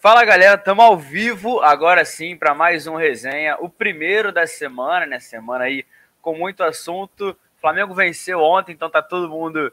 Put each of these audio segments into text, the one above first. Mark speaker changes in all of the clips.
Speaker 1: Fala galera, estamos ao vivo agora sim para mais um resenha, o primeiro da semana, né? Semana aí com muito assunto. Flamengo venceu ontem, então tá todo mundo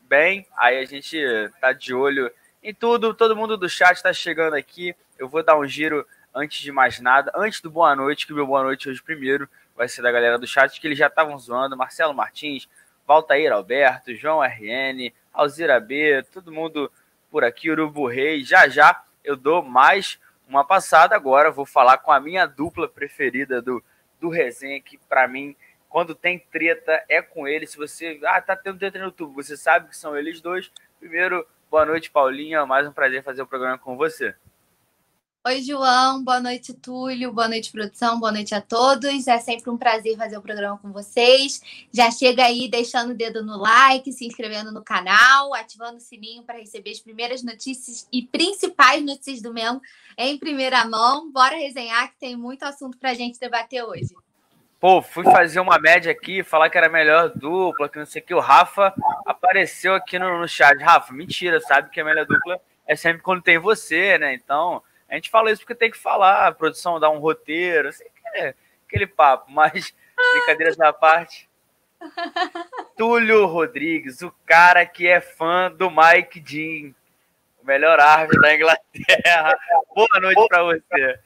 Speaker 1: bem. Aí a gente tá de olho em tudo. Todo mundo do chat está chegando aqui. Eu vou dar um giro antes de mais nada, antes do boa noite, que o meu boa noite hoje primeiro vai ser da galera do chat, que eles já estavam zoando. Marcelo Martins, Valtair Alberto, João RN, Alzira B, todo mundo por aqui, Urubu Rei. Já já eu dou mais uma passada. Agora vou falar com a minha dupla preferida do, do resenha, que para mim, quando tem treta, é com ele. Se você. Ah, tá tendo treta no YouTube, você sabe que são eles dois. Primeiro, boa noite, Paulinha. Mais um prazer fazer o programa com você.
Speaker 2: Oi, João. Boa noite, Túlio. Boa noite, produção. Boa noite a todos. É sempre um prazer fazer o programa com vocês. Já chega aí deixando o dedo no like, se inscrevendo no canal, ativando o sininho para receber as primeiras notícias e principais notícias do Memo em primeira mão. Bora resenhar que tem muito assunto para a gente debater hoje.
Speaker 1: Pô, fui fazer uma média aqui, falar que era melhor dupla, que não sei o que. O Rafa apareceu aqui no, no chat. Rafa, mentira, sabe que a melhor dupla é sempre quando tem você, né? Então a gente fala isso porque tem que falar, a produção dá um roteiro, assim, é aquele papo, mas brincadeiras à parte. Túlio Rodrigues, o cara que é fã do Mike Dean, o melhor árbitro da Inglaterra. Boa noite para você.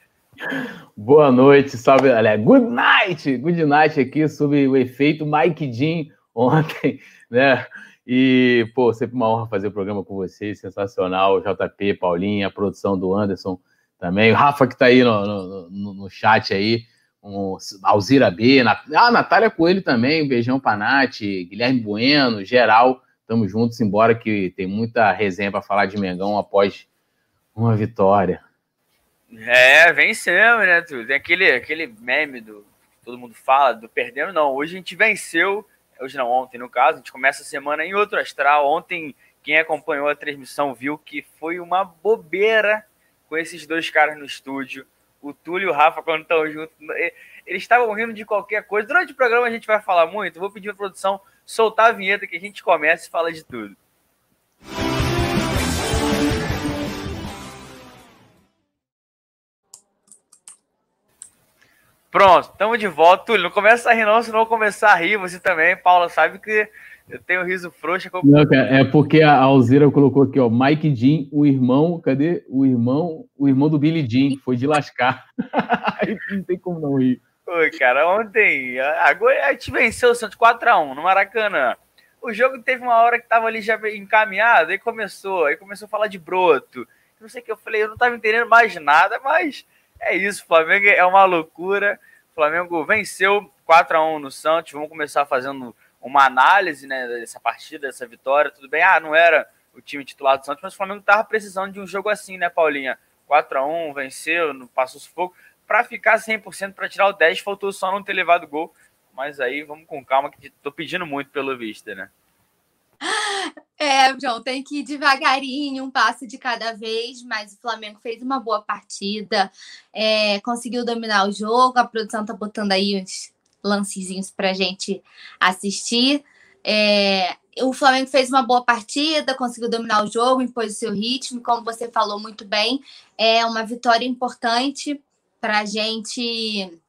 Speaker 3: Boa noite, salve, olha, good night, good night aqui sobre o efeito Mike Dean ontem, né? E, pô, sempre uma honra fazer o programa com vocês, sensacional, JP, Paulinha, a produção do Anderson, também. O Rafa que está aí no, no, no, chat aí, um, Alzira B, Nat... ah, Natália Coelho também, um beijão pra Nath, Guilherme Bueno, geral, estamos juntos, embora que tem muita resenha para falar de Mengão após uma vitória.
Speaker 1: É, vencemos, né, tu? Tem aquele, aquele meme do todo mundo fala, do perdendo, não. Hoje a gente venceu, hoje não, ontem no caso, a gente começa a semana em outro astral. Ontem, quem acompanhou a transmissão viu que foi uma bobeira com esses dois caras no estúdio, o Túlio e o Rafa, quando estão juntos, eles estavam rindo de qualquer coisa. Durante o programa a gente vai falar muito. Vou pedir a produção soltar a vinheta que a gente começa e fala de tudo. Pronto, estamos de volta. Túlio, não começa a rir não, senão eu começar a rir. Você também, Paula, sabe que eu tenho riso frouxo. Como...
Speaker 3: Não, cara, é porque a Alzira colocou aqui, ó, Mike Jean, o irmão, cadê? O irmão, o irmão do Billy Jean, foi de lascar. Aí não tem como não rir.
Speaker 1: Oi, cara, ontem agora a gente venceu o Santos 4x1 no Maracanã. O jogo teve uma hora que tava ali já encaminhado, aí começou, aí começou a falar de broto. Não sei o que eu falei, eu não tava entendendo mais nada, mas é isso, Flamengo é uma loucura. O Flamengo venceu 4 x 1 no Santos. Vamos começar fazendo uma análise né, dessa partida, dessa vitória. Tudo bem, ah, não era o time titular do Santos, mas o Flamengo estava precisando de um jogo assim, né, Paulinha? 4 a 1 venceu, passou sufoco. Para ficar 100% para tirar o 10, faltou só não ter levado gol. Mas aí vamos com calma, que tô pedindo muito pelo visto, né?
Speaker 2: É, João, tem que ir devagarinho, um passo de cada vez, mas o Flamengo fez uma boa partida, é, conseguiu dominar o jogo, a produção tá botando aí uns lancezinhos para a gente assistir. É, o Flamengo fez uma boa partida, conseguiu dominar o jogo, impôs o seu ritmo, como você falou muito bem, é uma vitória importante para a gente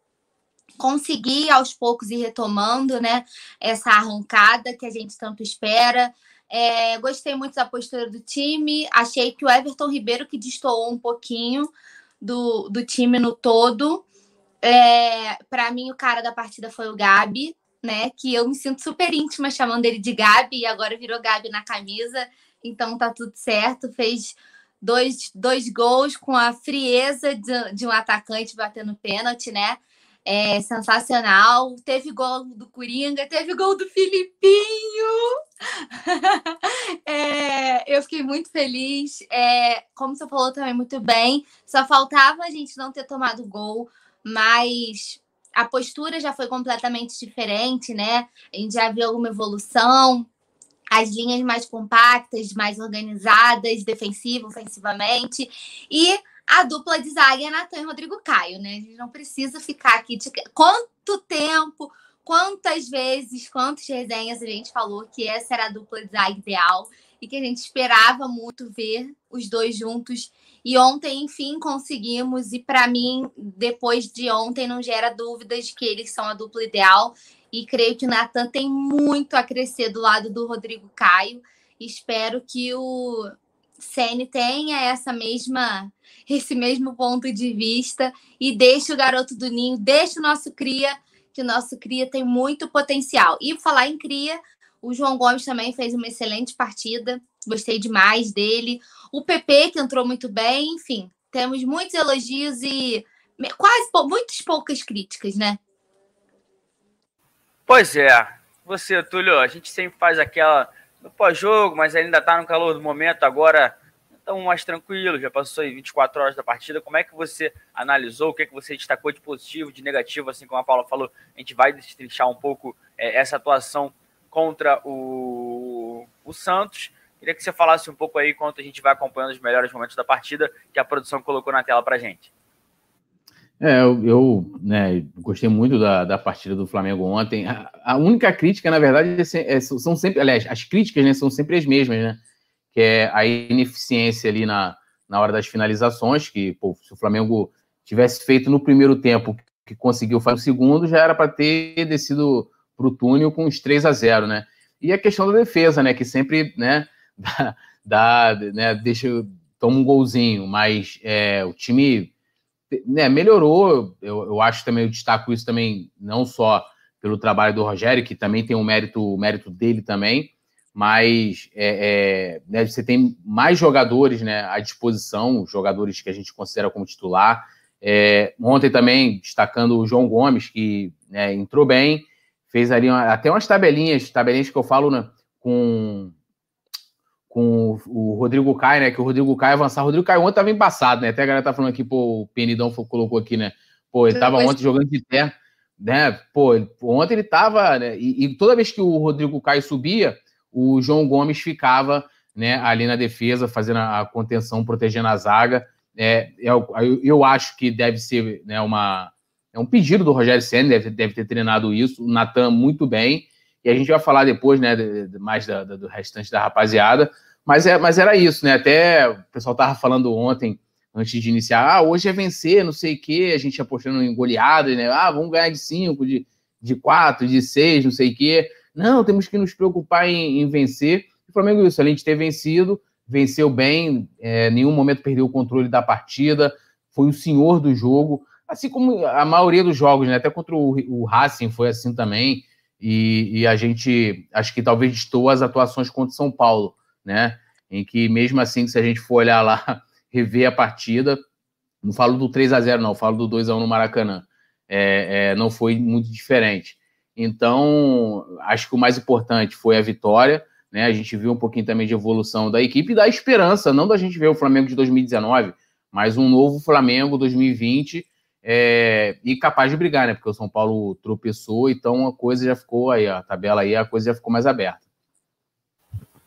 Speaker 2: conseguir aos poucos ir retomando né, essa arrancada que a gente tanto espera. É, gostei muito da postura do time, achei que o Everton Ribeiro que destoou um pouquinho do, do time no todo. É, para mim, o cara da partida foi o Gabi, né? Que eu me sinto super íntima chamando ele de Gabi e agora virou Gabi na camisa, então tá tudo certo. Fez dois, dois gols com a frieza de, de um atacante batendo pênalti, né? É sensacional. Teve gol do Coringa, teve gol do Filipinho. é, eu fiquei muito feliz. É, como você falou também muito bem, só faltava a gente não ter tomado gol mas a postura já foi completamente diferente, né? A gente já viu alguma evolução, as linhas mais compactas, mais organizadas, defensivo, ofensivamente, e a dupla de zaga é Natan e Rodrigo Caio, né? A gente não precisa ficar aqui de quanto tempo, quantas vezes, quantas resenhas a gente falou que essa era a dupla de zaga ideal e que a gente esperava muito ver os dois juntos E ontem, enfim, conseguimos. E para mim, depois de ontem, não gera dúvidas de que eles são a dupla ideal. E creio que o Natan tem muito a crescer do lado do Rodrigo Caio. Espero que o Sene tenha essa mesma esse mesmo ponto de vista e deixe o garoto do ninho, deixe o nosso cria, que o nosso cria tem muito potencial. E falar em cria, o João Gomes também fez uma excelente partida, gostei demais dele. O PP que entrou muito bem, enfim, temos muitos elogios e quase muitas poucas críticas, né?
Speaker 1: Pois é. Você, Túlio, a gente sempre faz aquela no pós-jogo, mas ainda está no calor do momento. Agora estamos mais tranquilo, já passou aí 24 horas da partida. Como é que você analisou? O que, é que você destacou de positivo, de negativo? Assim como a Paula falou, a gente vai destrinchar um pouco é, essa atuação contra o, o Santos. Queria que você falasse um pouco aí enquanto a gente vai acompanhando os melhores momentos da partida que a produção colocou na tela para gente.
Speaker 3: É, eu, eu né, gostei muito da, da partida do Flamengo ontem. A, a única crítica, na verdade, é, é, são sempre, aliás, as críticas né, são sempre as mesmas, né? Que é a ineficiência ali na, na hora das finalizações, que pô, se o Flamengo tivesse feito no primeiro tempo que conseguiu fazer o segundo, já era para ter descido para o túnel com os 3 a 0 né? E a questão da defesa, né? Que sempre né, dá né, deixa, toma um golzinho, mas é, o time né, melhorou. Eu, eu acho também, eu destaco isso também, não só pelo trabalho do Rogério, que também tem um mérito, mérito dele também, mas é, é, né, você tem mais jogadores né, à disposição, jogadores que a gente considera como titular. É, ontem também, destacando o João Gomes, que né, entrou bem, fez ali uma, até umas tabelinhas, tabelinhas que eu falo né, com com o Rodrigo Caio, né? Que o Rodrigo Caio avançar. O Rodrigo Caio ontem estava embaçado, né? Até a galera tá falando aqui, pô, o Penidão colocou aqui, né? Pô, ele estava ontem jogando de terra, né? Pô, ontem ele estava, né? E, e, toda vez que o Rodrigo Caio subia, o João Gomes ficava, né? Ali na defesa, fazendo a contenção, protegendo a zaga. É, eu, é eu acho que deve ser, né? Uma é um pedido do Rogério Senna, deve, deve ter treinado isso. O Natan muito bem. E a gente vai falar depois, né, de, de, mais da, do restante da rapaziada. Mas, é, mas era isso, né? Até o pessoal tava falando ontem, antes de iniciar, ah, hoje é vencer, não sei o quê, a gente apostando em goleadas, né? Ah, vamos ganhar de 5, de, de 4, de 6, não sei o quê. Não, temos que nos preocupar em, em vencer. O Flamengo, isso, além de ter vencido, venceu bem, é, nenhum momento perdeu o controle da partida, foi o senhor do jogo, assim como a maioria dos jogos, né? Até contra o, o Racing foi assim também. E, e, a gente acho que talvez estou as atuações contra São Paulo, né? Em que mesmo assim, se a gente for olhar lá, rever a partida, não falo do 3 a 0 não, falo do 2 a 1 no Maracanã. É, é, não foi muito diferente. Então, acho que o mais importante foi a vitória, né? A gente viu um pouquinho também de evolução da equipe e da esperança, não da gente ver o Flamengo de 2019, mas um novo Flamengo 2020 é, e capaz de brigar, né? Porque o São Paulo tropeçou, então a coisa já ficou aí, a tabela aí, a coisa já ficou mais aberta.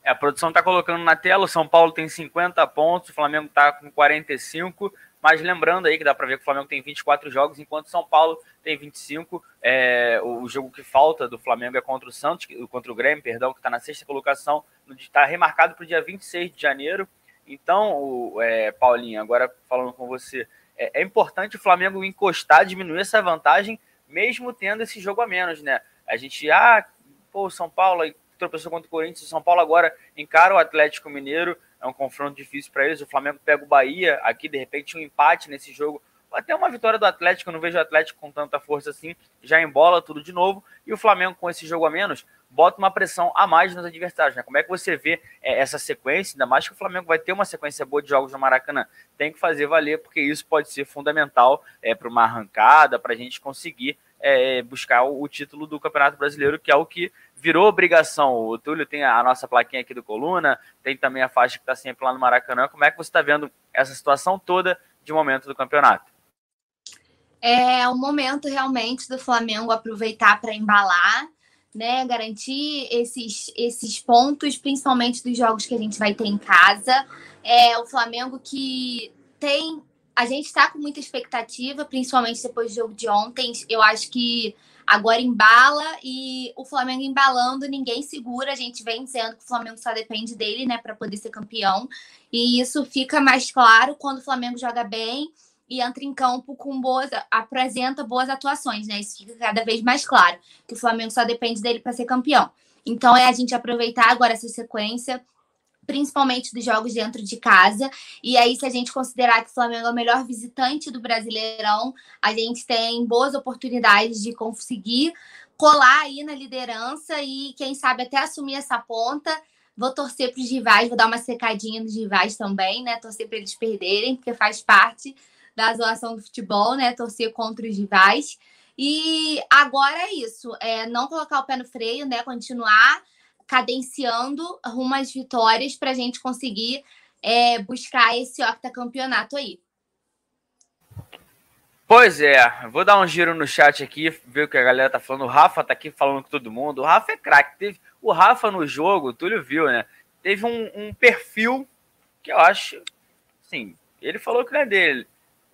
Speaker 1: É, a produção está colocando na tela, o São Paulo tem 50 pontos, o Flamengo está com 45, mas lembrando aí que dá para ver que o Flamengo tem 24 jogos, enquanto o São Paulo tem 25. É, o jogo que falta do Flamengo é contra o Santos, contra o Grêmio, perdão, que está na sexta colocação, está remarcado para o dia 26 de janeiro. Então, o, é, Paulinho, agora falando com você, é, é importante o Flamengo encostar, diminuir essa vantagem, mesmo tendo esse jogo a menos, né? A gente, ah, pô, São Paulo tropeçou contra o Corinthians, o São Paulo agora encara o Atlético Mineiro, é um confronto difícil para eles. O Flamengo pega o Bahia aqui, de repente, um empate nesse jogo. Até uma vitória do Atlético, eu não vejo o Atlético com tanta força assim, já embola tudo de novo. E o Flamengo, com esse jogo a menos, bota uma pressão a mais nos adversários. Né? Como é que você vê é, essa sequência? Ainda mais que o Flamengo vai ter uma sequência boa de jogos no Maracanã. Tem que fazer valer, porque isso pode ser fundamental é, para uma arrancada, para a gente conseguir é, buscar o, o, título do Campeonato Brasileiro, que é o que virou obrigação. O Túlio tem a, a nossa plaquinha aqui do Coluna, tem também a faixa que está sempre lá no Maracanã. Como é que você está vendo essa situação toda de momento do campeonato?
Speaker 2: É o momento realmente do Flamengo aproveitar para embalar né, garantir esses, esses pontos, principalmente dos jogos que a gente vai ter em casa. É o Flamengo que tem a gente está com muita expectativa, principalmente depois do jogo de ontem. Eu acho que agora embala e o Flamengo embalando, ninguém segura. A gente vem dizendo que o Flamengo só depende dele, né, para poder ser campeão. E isso fica mais claro quando o Flamengo joga bem e entra em campo com boas, apresenta boas atuações, né? Isso fica cada vez mais claro, que o Flamengo só depende dele para ser campeão. Então é a gente aproveitar agora essa sequência, principalmente dos jogos dentro de casa. E aí, se a gente considerar que o Flamengo é o melhor visitante do Brasileirão, a gente tem boas oportunidades de conseguir colar aí na liderança e, quem sabe, até assumir essa ponta. Vou torcer para os rivais, vou dar uma secadinha nos rivais também, né? Torcer para eles perderem, porque faz parte da zoação do futebol, né? Torcer contra os rivais. E agora é isso, é não colocar o pé no freio, né? Continuar cadenciando rumo às vitórias para a gente conseguir é, buscar esse octacampeonato aí.
Speaker 1: Pois é, vou dar um giro no chat aqui, ver o que a galera tá falando. O Rafa tá aqui falando com todo mundo. O Rafa é craque. Teve... O Rafa no jogo, o Túlio viu, né? Teve um, um perfil que eu acho, sim, ele falou que não é dele.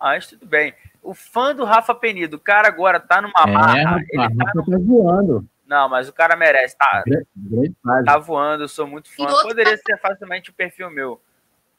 Speaker 1: Mas tudo bem. O fã do Rafa Penido, o cara agora tá numa é, marra. Ele tá,
Speaker 3: tá voando.
Speaker 1: Não, mas o cara merece. Tá, tá voando, eu sou muito fã. Poderia ser facilmente o perfil meu.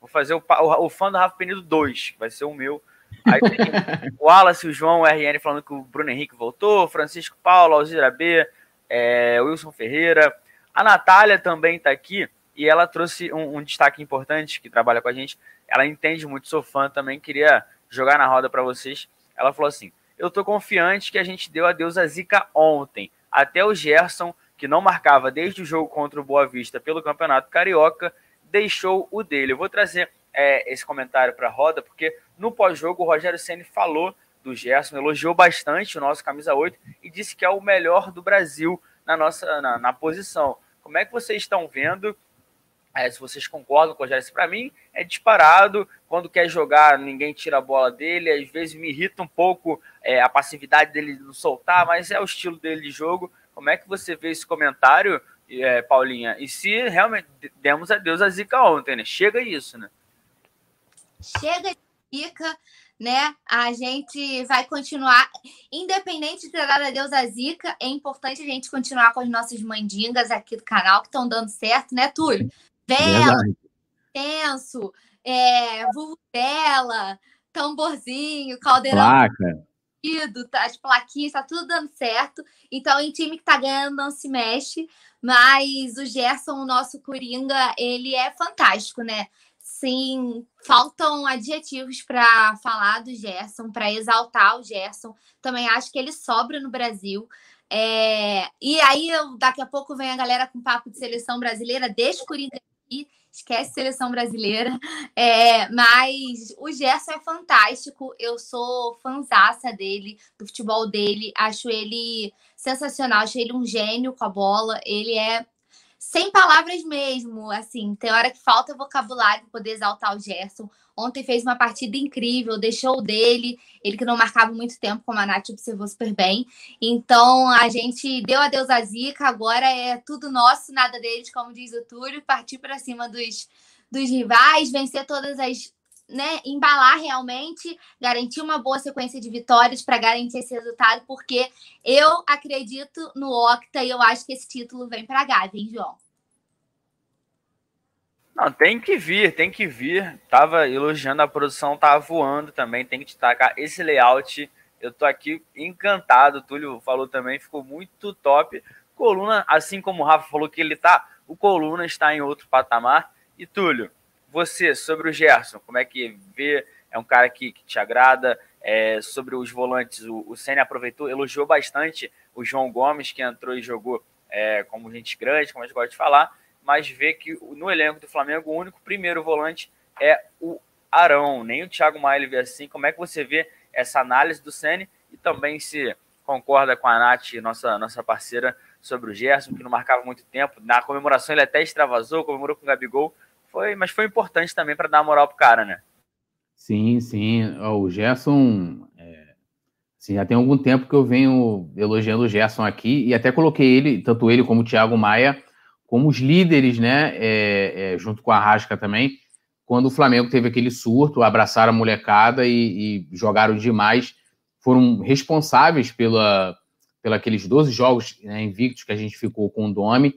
Speaker 1: Vou fazer o, o, o fã do Rafa Penido 2, vai ser o meu. Aí tem o Wallace, o João, o RN falando que o Bruno Henrique voltou, Francisco Paulo, Alzira B, é, Wilson Ferreira. A Natália também tá aqui e ela trouxe um, um destaque importante que trabalha com a gente. Ela entende muito, sou fã também, queria jogar na roda para vocês. Ela falou assim: Eu tô confiante que a gente deu adeus a Zica ontem. Até o Gerson, que não marcava desde o jogo contra o Boa Vista pelo Campeonato Carioca, deixou o dele. Eu vou trazer é, esse comentário para a roda, porque no pós-jogo o Rogério Ceni falou do Gerson, elogiou bastante o nosso camisa 8 e disse que é o melhor do Brasil na nossa na, na posição. Como é que vocês estão vendo é, se vocês concordam com o Rogério, para mim é disparado. Quando quer jogar, ninguém tira a bola dele. Às vezes me irrita um pouco é, a passividade dele não soltar, mas é o estilo dele de jogo. Como é que você vê esse comentário, é, Paulinha? E se realmente demos adeus a Zica ontem, né? Chega isso, né?
Speaker 2: Chega Zica, né? A gente vai continuar, independente de dado adeus a Zica, é importante a gente continuar com as nossas mandingas aqui do canal que estão dando certo, né, Túlio? Vela, tenso, é, vulvela, tamborzinho, caldeirão. Placa. As plaquinhas, tá tudo dando certo. Então, em time que tá ganhando, não se mexe. Mas o Gerson, o nosso Coringa, ele é fantástico, né? Sim, faltam adjetivos para falar do Gerson, para exaltar o Gerson. Também acho que ele sobra no Brasil. É... E aí, daqui a pouco vem a galera com papo de seleção brasileira, deixa o Coringa aqui, esquece seleção brasileira. É, mas o Gerson é fantástico. Eu sou fanzaça dele, do futebol dele. Acho ele sensacional, acho ele um gênio com a bola. Ele é sem palavras mesmo, assim, tem hora que falta vocabulário para poder exaltar o Gerson. Ontem fez uma partida incrível, deixou o dele, ele que não marcava muito tempo, como a Nath observou super bem. Então a gente deu adeus a Zica, agora é tudo nosso, nada deles, como diz o Túlio, partir para cima dos, dos rivais, vencer todas as. Né, embalar realmente, garantir uma boa sequência de vitórias para garantir esse resultado, porque eu acredito no Octa e eu acho que esse título vem para a hein, João?
Speaker 1: Não, tem que vir, tem que vir. Tava elogiando a produção, tava voando também. Tem que destacar esse layout. Eu tô aqui encantado. O Túlio falou também, ficou muito top. Coluna, assim como o Rafa falou que ele tá, o Coluna está em outro patamar. E Túlio, você sobre o Gerson, como é que vê? É um cara que, que te agrada? É, sobre os volantes, o, o Senna aproveitou, elogiou bastante o João Gomes, que entrou e jogou é, como gente grande, como a gente gosta de falar mas vê que no elenco do Flamengo o único primeiro volante é o Arão, nem o Thiago Maia vê assim. Como é que você vê essa análise do Ceni e também se concorda com a Nath, nossa, nossa parceira, sobre o Gerson, que não marcava muito tempo. Na comemoração ele até extravasou, comemorou com o Gabigol, foi, mas foi importante também para dar moral pro cara, né?
Speaker 3: Sim, sim. O Gerson, é, assim, já tem algum tempo que eu venho elogiando o Gerson aqui e até coloquei ele, tanto ele como o Thiago Maia, como os líderes, né, é, é, junto com a Rasca também, quando o Flamengo teve aquele surto, abraçaram a molecada e, e jogaram demais, foram responsáveis pela, pela aqueles 12 jogos né, invictos que a gente ficou com o Domi.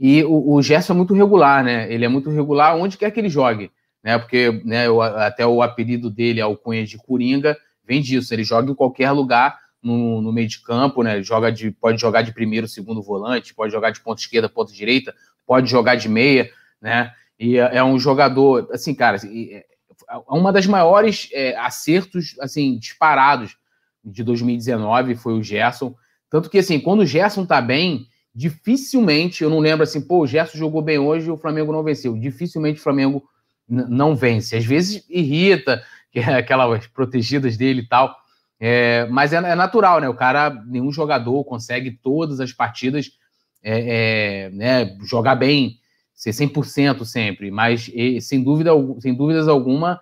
Speaker 3: E o, o Gerson é muito regular, né? Ele é muito regular onde quer que ele jogue, né? Porque né, o, até o apelido dele, Alcunha de Coringa, vem disso. Ele joga em qualquer lugar no, no meio de campo, né? Joga de, pode jogar de primeiro, segundo volante, pode jogar de ponta esquerda, ponta direita, pode jogar de meia, né? E é, é um jogador, assim, cara, é, é uma das maiores é, acertos, assim, disparados de 2019 foi o Gerson. Tanto que, assim, quando o Gerson tá bem, dificilmente, eu não lembro assim, pô, o Gerson jogou bem hoje e o Flamengo não venceu. Dificilmente o Flamengo não vence. Às vezes irrita, que é aquelas protegidas dele e tal. É, mas é, é, natural, né? O cara, nenhum jogador consegue todas as partidas é, é né, jogar bem, ser 100% sempre. Mas, sem, dúvida, sem dúvidas alguma,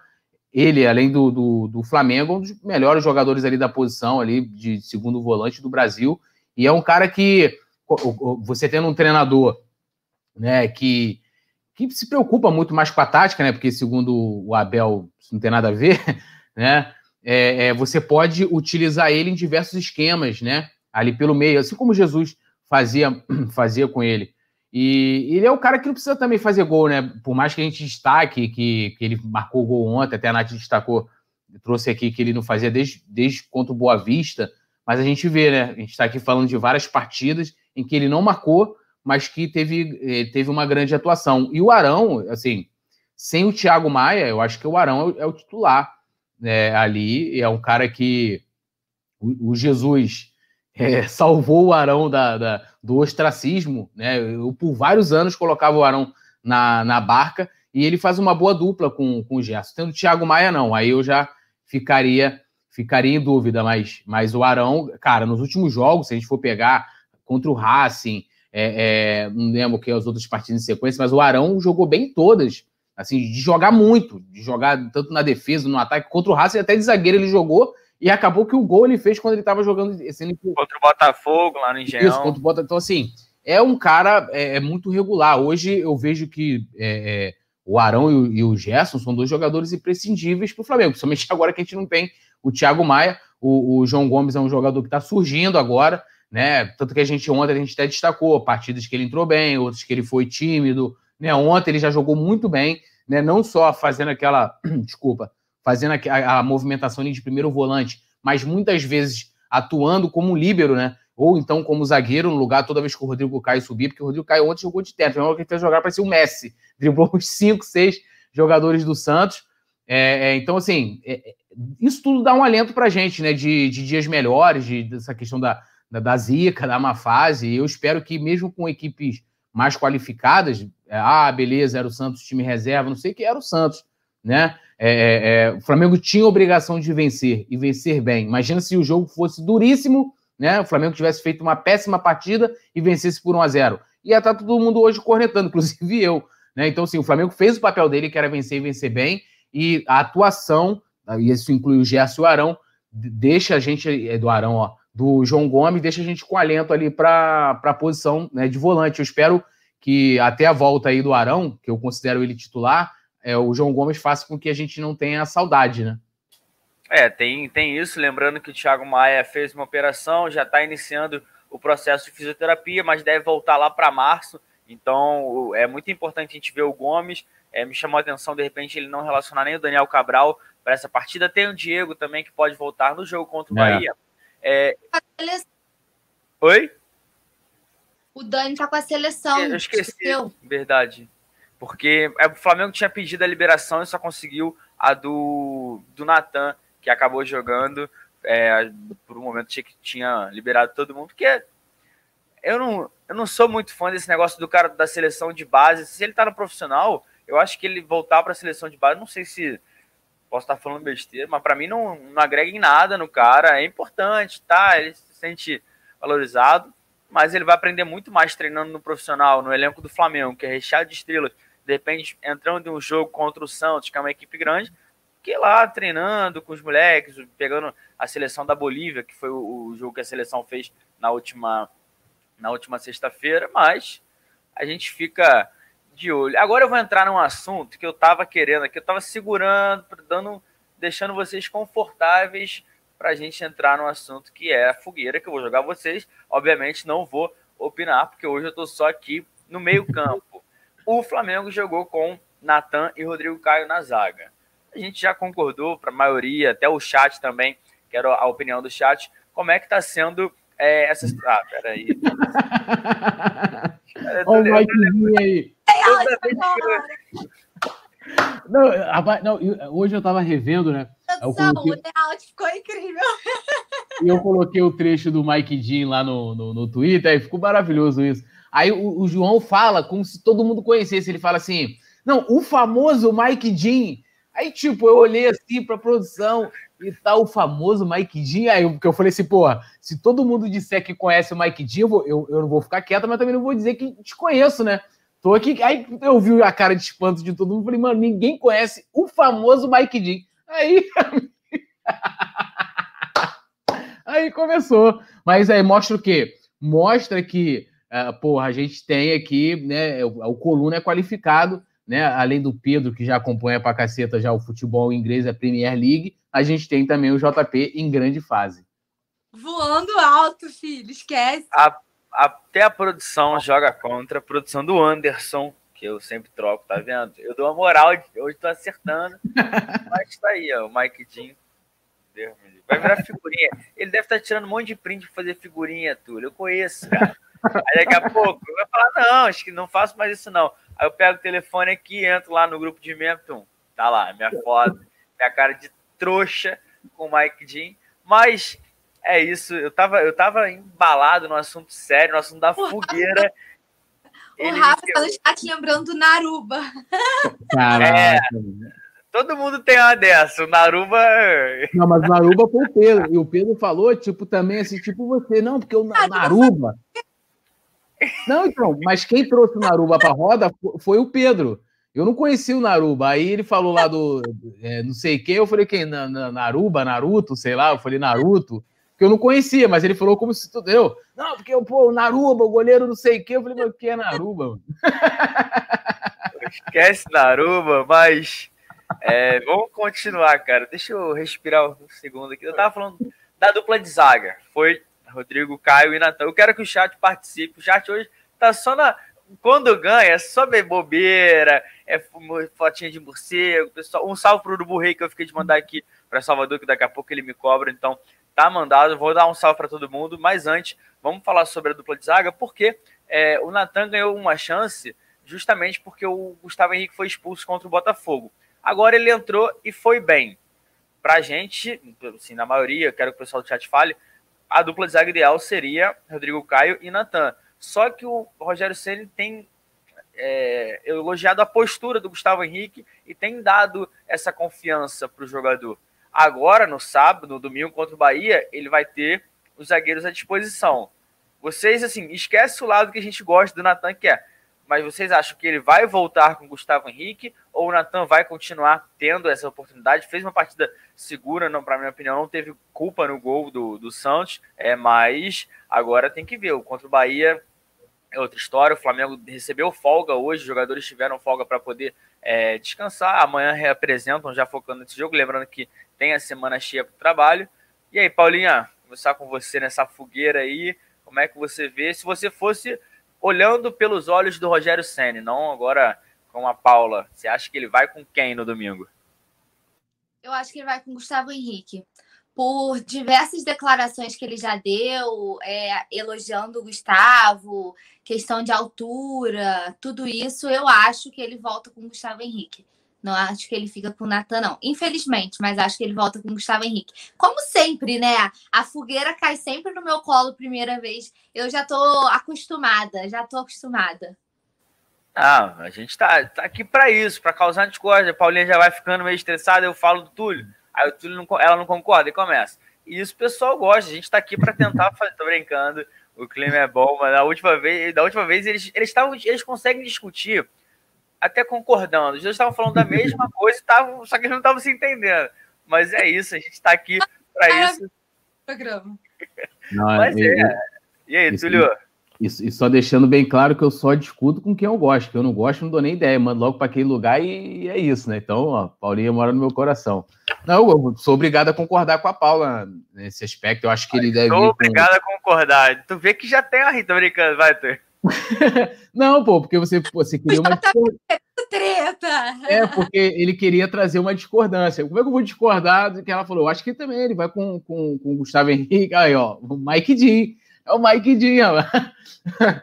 Speaker 3: ele, além do, do, do, Flamengo, é um dos melhores jogadores ali da posição, ali de segundo volante do Brasil. E é um cara que, você tendo um treinador né, que, que se preocupa muito mais com a tática, né? Porque, segundo o Abel, isso não tem nada a ver, né? é, é, você pode utilizar ele em diversos esquemas, né? Ali pelo meio, assim como Jesus fazia, fazia com ele. E ele é o cara que não precisa também fazer gol, né? Por mais que a gente destaque que, que ele marcou gol ontem, até a Nath destacou, trouxe aqui que ele não fazia desde, desde contra o Boa Vista, mas a gente vê, né? A gente está aqui falando de várias partidas em que ele não marcou, mas que teve, eh, teve uma grande atuação. E o Arão, assim, sem o Thiago Maia, eu acho que o Arão é o, é o titular é, ali. É um cara que o, o Jesus é, salvou o Arão da, da, do ostracismo. Né? Eu, por vários anos, colocava o Arão na, na barca e ele faz uma boa dupla com, com o Gerson. Tendo o Thiago Maia, não. Aí eu já ficaria ficaria em dúvida, mas, mas o Arão, cara, nos últimos jogos, se a gente for pegar contra o Racing, é, é, não lembro que as outras partidas em sequência, mas o Arão jogou bem todas assim, de jogar muito, de jogar tanto na defesa, no ataque, contra o Racing, até de zagueiro ele jogou, e acabou que o gol ele fez quando ele estava jogando...
Speaker 1: Contra o Botafogo, lá no Engenhão. Isso, contra o
Speaker 3: Botafogo. Então, assim, é um cara é, é muito regular. Hoje eu vejo que é, é, o Arão e o, e o, Gerson são dois jogadores imprescindíveis para o Flamengo, principalmente agora que a gente não tem o Thiago Maia, o, o João Gomes é um jogador que está surgindo agora, né? Tanto que a gente ontem a gente até destacou partidas que ele entrou bem, outras que ele foi tímido, né? Ontem ele já jogou muito bem, né? Não só fazendo aquela, desculpa, fazendo a, a, movimentação de primeiro volante, mas muitas vezes atuando como líbero, né? Ou então como zagueiro no lugar toda vez que o Rodrigo Caio subir, porque o Rodrigo Caio ontem jogou de teto, então ele fez jogar para ser o Messi, driblou uns 5, 6 jogadores do Santos. É, é, então, assim, é, é isso tudo dá um alento para a gente, né? De, de, dias melhores, de, dessa questão da, da, da zica, da má fase. Eu espero que, mesmo com equipes mais qualificadas, é, ah, beleza, era o Santos time reserva, não sei o que era o Santos, né? É, é, é, o Flamengo tinha obrigação de vencer e vencer bem. Imagina se o jogo fosse duríssimo, né? O Flamengo tivesse feito uma péssima partida e vencesse por 1 a 0 Ia estar tá todo mundo hoje cornetando, inclusive eu. Né? Então, assim, o Flamengo fez o papel dele, que era vencer e vencer bem, e a atuação, e isso inclui o Gerson e o Arão, deixa a gente, do Arão, ó, do João Gomes, deixa a gente com alento ali para a posição né, de volante. Eu espero que até a volta aí do Arão, que eu considero ele titular, é, o João Gomes faça com que a gente não tenha saudade, né?
Speaker 1: É, tem, tem isso. Lembrando que o Thiago Maia fez uma operação, já está iniciando o processo de fisioterapia, mas deve voltar lá para março. Então é muito importante a gente ver o Gomes. É, me chamou a atenção, de repente, ele não relacionar nem o Daniel Cabral para essa partida. Tem o Diego também, que pode voltar no jogo contra o é. Bahia. É... Oi?
Speaker 2: O Dani tá com a seleção.
Speaker 1: Eu esqueci. Esqueceu. Verdade. Porque é, o Flamengo tinha pedido a liberação e só conseguiu a do, do Natan, que acabou jogando. É, por um momento tinha que tinha liberado todo mundo, porque eu não, eu não sou muito fã desse negócio do cara da seleção de base. Se ele tá no profissional, eu acho que ele voltar para a seleção de base, não sei se posso estar falando besteira, mas para mim não, não agrega em nada no cara. É importante, tá? Ele se sente valorizado, mas ele vai aprender muito mais treinando no profissional, no elenco do Flamengo, que é recheado de estrelas. De repente, entrando em um jogo contra o Santos, que é uma equipe grande, que lá treinando com os moleques, pegando a seleção da Bolívia, que foi o, o jogo que a seleção fez na última, na última sexta-feira, mas a gente fica de olho. Agora eu vou entrar num assunto que eu tava querendo aqui, eu tava segurando, dando, deixando vocês confortáveis para a gente entrar no assunto que é a fogueira, que eu vou jogar vocês. Obviamente não vou opinar, porque hoje eu estou só aqui no meio-campo. O Flamengo jogou com Natan e Rodrigo Caio na zaga. A gente já concordou para a maioria, até o chat também, quero a opinião do chat, como é que está sendo é, essa. Ah, peraí.
Speaker 3: Olha o Mikezinho aí. Não, não, hoje eu tava revendo, né?
Speaker 2: Eu coloquei... O layout ficou incrível.
Speaker 3: E eu coloquei o trecho do Mike Jean lá no, no, no Twitter, e ficou maravilhoso isso. Aí o, o, João fala como se todo mundo conhecesse. Ele fala assim: não, o famoso Mike Jean. Aí, tipo, eu olhei assim pra produção e tá o famoso Mike Jean. Aí, porque eu falei assim, porra, se todo mundo disser que conhece o Mike Jean, eu, eu, eu não vou ficar quieta, mas também não vou dizer que te conheço, né? Tô aqui. Aí eu vi a cara de espanto de todo mundo. Falei, mano, ninguém conhece o famoso Mike Jean. Aí. aí começou. Mas aí mostra o quê? Mostra que, uh, porra, a gente tem aqui, né? O, o Coluna é qualificado, né? Além do Pedro, que já acompanha pra caceta já o futebol inglês, a Premier League, a gente tem também o JP em grande fase.
Speaker 2: Voando alto, filho, esquece.
Speaker 1: A até a produção joga contra, a produção do Anderson, que eu sempre troco, tá vendo? Eu dou uma moral, hoje tô acertando. mas tá aí, ó, o Mike Jean. Vai virar figurinha. Ele deve estar tá tirando um monte de print pra fazer figurinha, Túlio. Eu conheço, cara. Aí daqui a pouco vai falar, não, acho que não faço mais isso, não. Aí eu pego o telefone aqui, entro lá no grupo de membro, tá lá, minha foto, minha cara de trouxa com o Mike Jean. Mas é isso, eu tava, eu tava embalado no assunto sério, no assunto da fogueira.
Speaker 2: O Ele Rafa tá no chat lembrando do Naruba.
Speaker 3: Caraca. É,
Speaker 1: todo mundo tem uma dessa, o Naruba.
Speaker 3: Não, mas o Naruba foi o Pedro. E o Pedro falou, tipo, também assim, tipo você, não, porque o Naruba. Não, então, mas quem trouxe o Naruba pra roda foi o Pedro. Eu não conhecia o Naruba. Aí ele falou lá do é, não sei quem, eu falei quem? Naruba, Naruto, sei lá, eu falei Naruto que eu não conhecia, mas ele falou como se tudo eu. Não, porque pô, o Naruba, o goleiro não sei quê. Eu falei, mas o que é Naruba?
Speaker 1: Esquece Naruba, mas é, vamos continuar, cara. Deixa eu respirar um segundo aqui. Eu tava falando da dupla de zaga. Foi Rodrigo, Caio e Natan. Eu quero que o chat participe. O chat hoje tá só na. Quando ganha, é só bem bobeira, é fotinha de morcego, pessoal. Um salve pro Urubu Rei que eu fiquei de mandar aqui para Salvador, que daqui a pouco ele me cobra. Então, tá mandado. Vou dar um salve para todo mundo, mas antes, vamos falar sobre a dupla de zaga, porque é, o Natan ganhou uma chance justamente porque o Gustavo Henrique foi expulso contra o Botafogo. Agora ele entrou e foi bem. Pra gente, assim, na maioria, quero que o pessoal do chat fale, a dupla de zaga ideal seria Rodrigo Caio e Natan. Só que o Rogério Ceni tem é, elogiado a postura do Gustavo Henrique e tem dado essa confiança para o jogador. Agora, no sábado, no domingo contra o Bahia, ele vai ter os zagueiros à disposição. Vocês, assim, esquece o lado que a gente gosta do Natan, que é. Mas vocês acham que ele vai voltar com o Gustavo Henrique ou o Natan vai continuar tendo essa oportunidade? Fez uma partida segura, não, para minha opinião, não teve culpa no gol do, do Santos, é, mas agora tem que ver. O contra o Bahia é outra história. O Flamengo recebeu folga hoje, os jogadores tiveram folga para poder é, descansar. Amanhã reapresentam, já focando nesse jogo. Lembrando que tem a semana cheia para o trabalho. E aí, Paulinha, começar com você nessa fogueira aí. Como é que você vê? Se você fosse olhando pelos olhos do Rogério Senni, não agora com a Paula, você acha que ele vai com quem no domingo?
Speaker 2: Eu acho que ele vai com Gustavo Henrique. Por diversas declarações que ele já deu, é, elogiando o Gustavo, questão de altura, tudo isso, eu acho que ele volta com Gustavo Henrique. Não acho que ele fica com o Natan, não. Infelizmente, mas acho que ele volta com o Gustavo Henrique. Como sempre, né? A fogueira cai sempre no meu colo primeira vez. Eu já tô acostumada, já tô acostumada.
Speaker 1: Ah, a gente tá, tá aqui para isso, para causar discórdia. A Paulinha já vai ficando meio estressada, eu falo do Túlio. Aí o Túlio não, ela não concorda e começa. E isso o pessoal gosta. A gente tá aqui para tentar fazer. Tô brincando. O clima é bom, mas da última vez, da última vez eles, eles, tavam, eles conseguem discutir até concordando. Os dois estavam falando da mesma coisa, tavam, só que eles não estavam se entendendo. Mas é isso, a gente está aqui para isso.
Speaker 2: Programa.
Speaker 1: Não, Mas é. E aí, Túlio?
Speaker 3: Isso, e só deixando bem claro que eu só discuto com quem eu gosto, que eu não gosto, não dou nem ideia, mando logo para aquele lugar e, e, é isso, né? Então, ó, Paulinha mora no meu coração. Não, eu sou obrigado a concordar com a Paula nesse aspecto. Eu acho que ele deve.
Speaker 1: Sou obrigado com... a concordar. Tu vê que já tem a Rita brincando, vai, tu.
Speaker 3: Não, pô, porque você, você queria uma.
Speaker 2: Treta!
Speaker 3: É, porque ele queria trazer uma discordância. Como é que eu vou discordar do que ela falou? Eu acho que também ele vai com, com, com o Gustavo Henrique. Aí, ó, o Mike Dean. É o Mike Dean,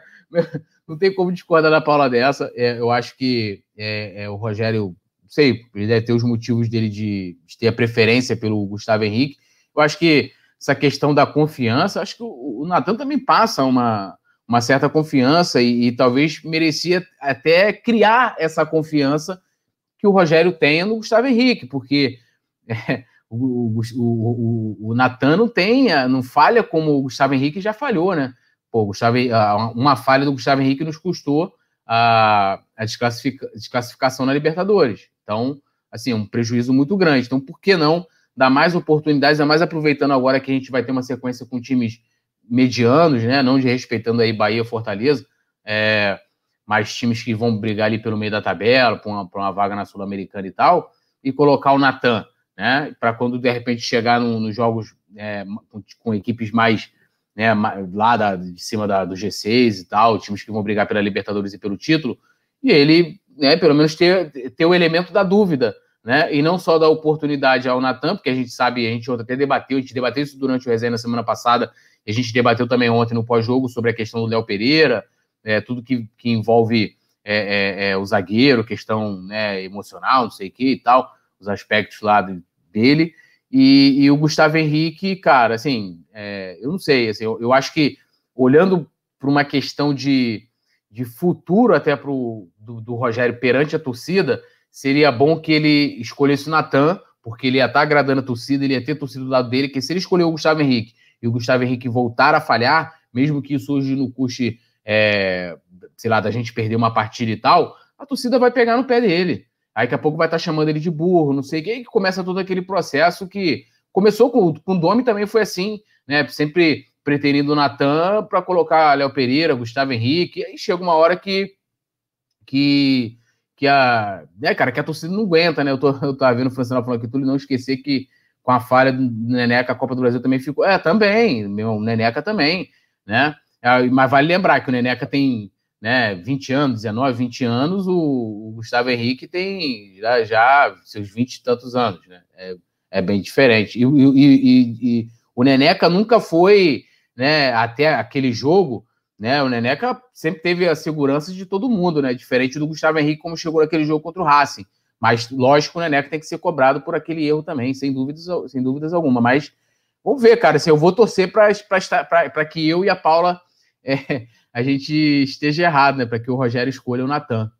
Speaker 3: Não tem como discordar da Paula dessa. É, eu acho que é, é, o Rogério, não sei, ele deve ter os motivos dele de, de, ter a preferência pelo Gustavo Henrique. Eu acho que essa questão da confiança, acho que o, o Natan também passa uma, uma certa confiança e, e, talvez merecia até criar essa confiança que o Rogério tenha no Gustavo Henrique, porque é, o, o, o, o Natan não tem, não falha como o Gustavo Henrique já falhou, né? Pô, Gustavo, uma falha do Gustavo Henrique nos custou a, a desclassifica, desclassificação na Libertadores. Então, assim, um prejuízo muito grande. Então, por que não dar mais oportunidades, ainda mais aproveitando agora que a gente vai ter uma sequência com times medianos, né? Não de respeitando aí Bahia Fortaleza, é, mas times que vão brigar ali pelo meio da tabela, para uma, uma, vaga na Sul-Americana e tal, e colocar o Natan né? Para quando de repente chegar no, nos jogos é, com, com, equipes mais né, lá da, de cima da, do G6 e tal, times que vão brigar pela Libertadores e pelo título, e ele, né, pelo menos ter, ter o elemento da dúvida, né? E não só da oportunidade ao Natan, porque a gente sabe, a gente até debateu, a gente debateu isso durante o resenha na semana passada, a gente debateu também ontem no pós-jogo sobre a questão do Léo Pereira, é, tudo que, que envolve é, é, é, o zagueiro, questão né, emocional, não sei o que e tal os aspectos lá dele. E, e o Gustavo Henrique, cara, assim, é, eu não sei, assim, eu, eu acho que olhando para uma questão de, de futuro até pro, do, do, Rogério perante a torcida, seria bom que ele escolhesse o Natan, porque ele ia estar tá agradando a torcida, ele ia ter torcida do lado dele, que se ele escolher o Gustavo Henrique e o Gustavo Henrique voltar a falhar, mesmo que isso hoje no custe, é, sei lá, da gente perder uma partida e tal, a torcida vai pegar no pé dele. Aí daqui a pouco vai estar tá chamando ele de burro, não sei o que, e começa todo aquele processo que começou com, com o Domi também foi assim, né? Sempre pretendendo o Natan para colocar Léo Pereira, Gustavo Henrique, aí chega uma hora que que que a, né, cara, que a torcida não aguenta, né? Eu, tô, eu tava vendo o Francisco falando aqui, tudo não esquecer que com a falha do Neneca, a Copa do Brasil também ficou. É, também, meu, Neneca também, né? É, mas vale lembrar que o Neneca tem né, 20 anos, 19, 20 anos, o, Gustavo Henrique tem já, já, seus 20 e tantos anos, né? É, é bem diferente. E, e, e, e, o Neneca nunca foi, né, até aquele jogo, né? O Neneca sempre teve a segurança de todo mundo, né? Diferente do Gustavo Henrique, como chegou naquele jogo contra o Racing. Mas, lógico, o Neneca tem que ser cobrado por aquele erro também, sem dúvidas, sem dúvidas alguma. Mas vamos ver, cara. Se eu vou torcer para que eu e a Paula é, a gente esteja errado, né? Para que o Rogério escolha o Natan.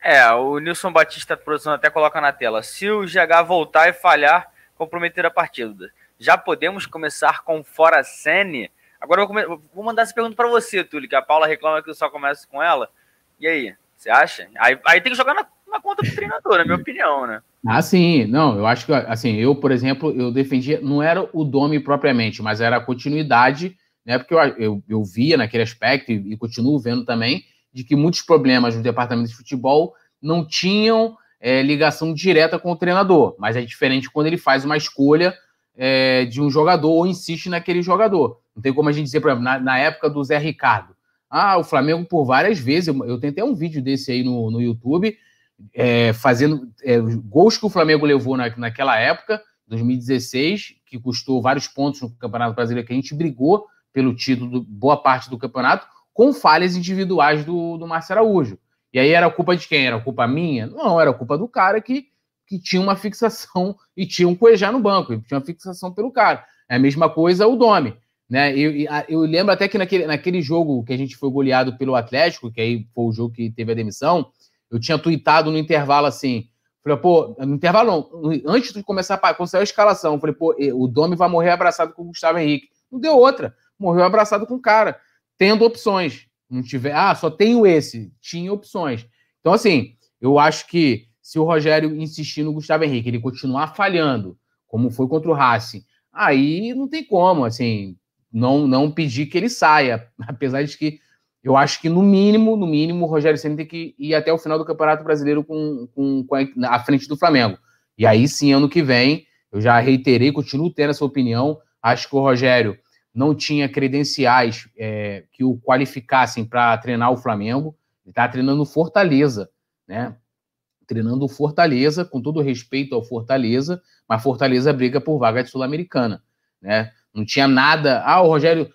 Speaker 1: É, o Nilson Batista produção até coloca na tela. Se o GH voltar e falhar, comprometer a partida. Já podemos começar com fora Sene? Agora eu vou, vou mandar essa pergunta para você, Túlio, que a Paula reclama que eu só começo com ela. E aí, você acha? Aí, aí tem que jogar na, na conta do treinador, na minha opinião, né?
Speaker 3: Ah, sim. Não, eu acho que, assim, eu, por exemplo, eu defendia, não era o Domi propriamente, mas era a continuidade né? Porque eu, eu, eu via naquele aspecto, e, e, continuo vendo também, de que muitos problemas no departamento de futebol não tinham é, ligação direta com o treinador, mas é diferente quando ele faz uma escolha é, de um jogador ou insiste naquele jogador. Não tem como a gente dizer, por exemplo, na, na época do Zé Ricardo. Ah, o Flamengo, por várias vezes, eu, eu tentei um vídeo desse aí no, no YouTube, é, fazendo é, gols que o Flamengo levou na, naquela época, 2016, que custou vários pontos no Campeonato Brasileiro, que a gente brigou pelo título boa parte do campeonato, com falhas individuais do, do Márcio Araújo. E aí era culpa de quem? Era culpa minha? Não, era culpa do cara que, que tinha uma fixação e tinha um Cuejá no banco, tinha uma fixação pelo cara. É a mesma coisa o Domi. Né? Eu, eu lembro até que naquele, naquele jogo que a gente foi goleado pelo Atlético, que aí foi o jogo que teve a demissão, eu tinha tweetado no intervalo assim. Falei, pô, no intervalo não, antes de começar a, quando saiu a escalação, falei, pô, o Domi vai morrer abraçado com o Gustavo Henrique. Não deu outra morreu abraçado com o cara, tendo opções. Não tiver, ah, só tenho esse. Tinha opções. Então, assim, eu acho que se o Rogério insistir no Gustavo Henrique, ele continuar falhando, como foi contra o Racing, aí não tem como, assim, não, não pedir que ele saia, apesar de que eu acho que no mínimo, no mínimo, o Rogério Ceni tem que ir até o final do Campeonato Brasileiro com, com, com a, à frente do Flamengo. E aí sim, ano que vem, eu já reiterei, continuo tendo essa opinião. Acho que o Rogério não tinha credenciais é, que o qualificassem para treinar o Flamengo. Ele está treinando Fortaleza, né? Treinando Fortaleza, com todo respeito ao Fortaleza, mas Fortaleza briga por vaga de Sul-Americana, né? Não tinha nada. Ah, o Rogério,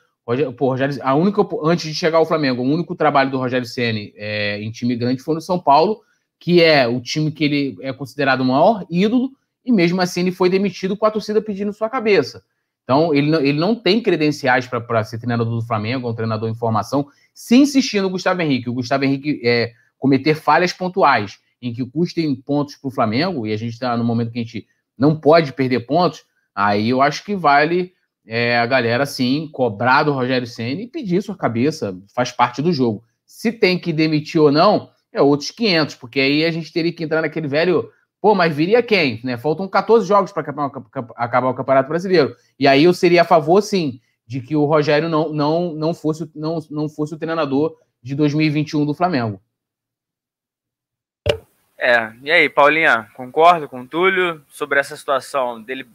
Speaker 3: pô, Rogério, a única antes de chegar ao Flamengo, o único trabalho do Rogério Ceni é, em time grande foi no São Paulo, que é o time que ele é considerado o maior ídolo, e mesmo assim ele foi demitido com a torcida pedindo sua cabeça. Então, ele, ele não tem credenciais para ser treinador do Flamengo, um treinador em formação, se insistir no Gustavo Henrique. O Gustavo Henrique é, cometer falhas pontuais em que custem pontos para o Flamengo, e a gente está no momento que a gente não pode perder pontos, aí eu acho que vale é, a galera, sim, cobrar do Rogério Senna e pedir sua cabeça, faz parte do jogo. Se tem que demitir ou não, é outros 500, porque aí a gente teria que entrar naquele velho Pô, mas viria quem? Né? Faltam 14 jogos para acabar o Campeonato Brasileiro. E aí eu seria a favor, sim, de que o Rogério não, não, não, fosse, não, não fosse o treinador de 2021 do Flamengo.
Speaker 1: É, e aí, Paulinha, concordo com o Túlio sobre essa situação dele.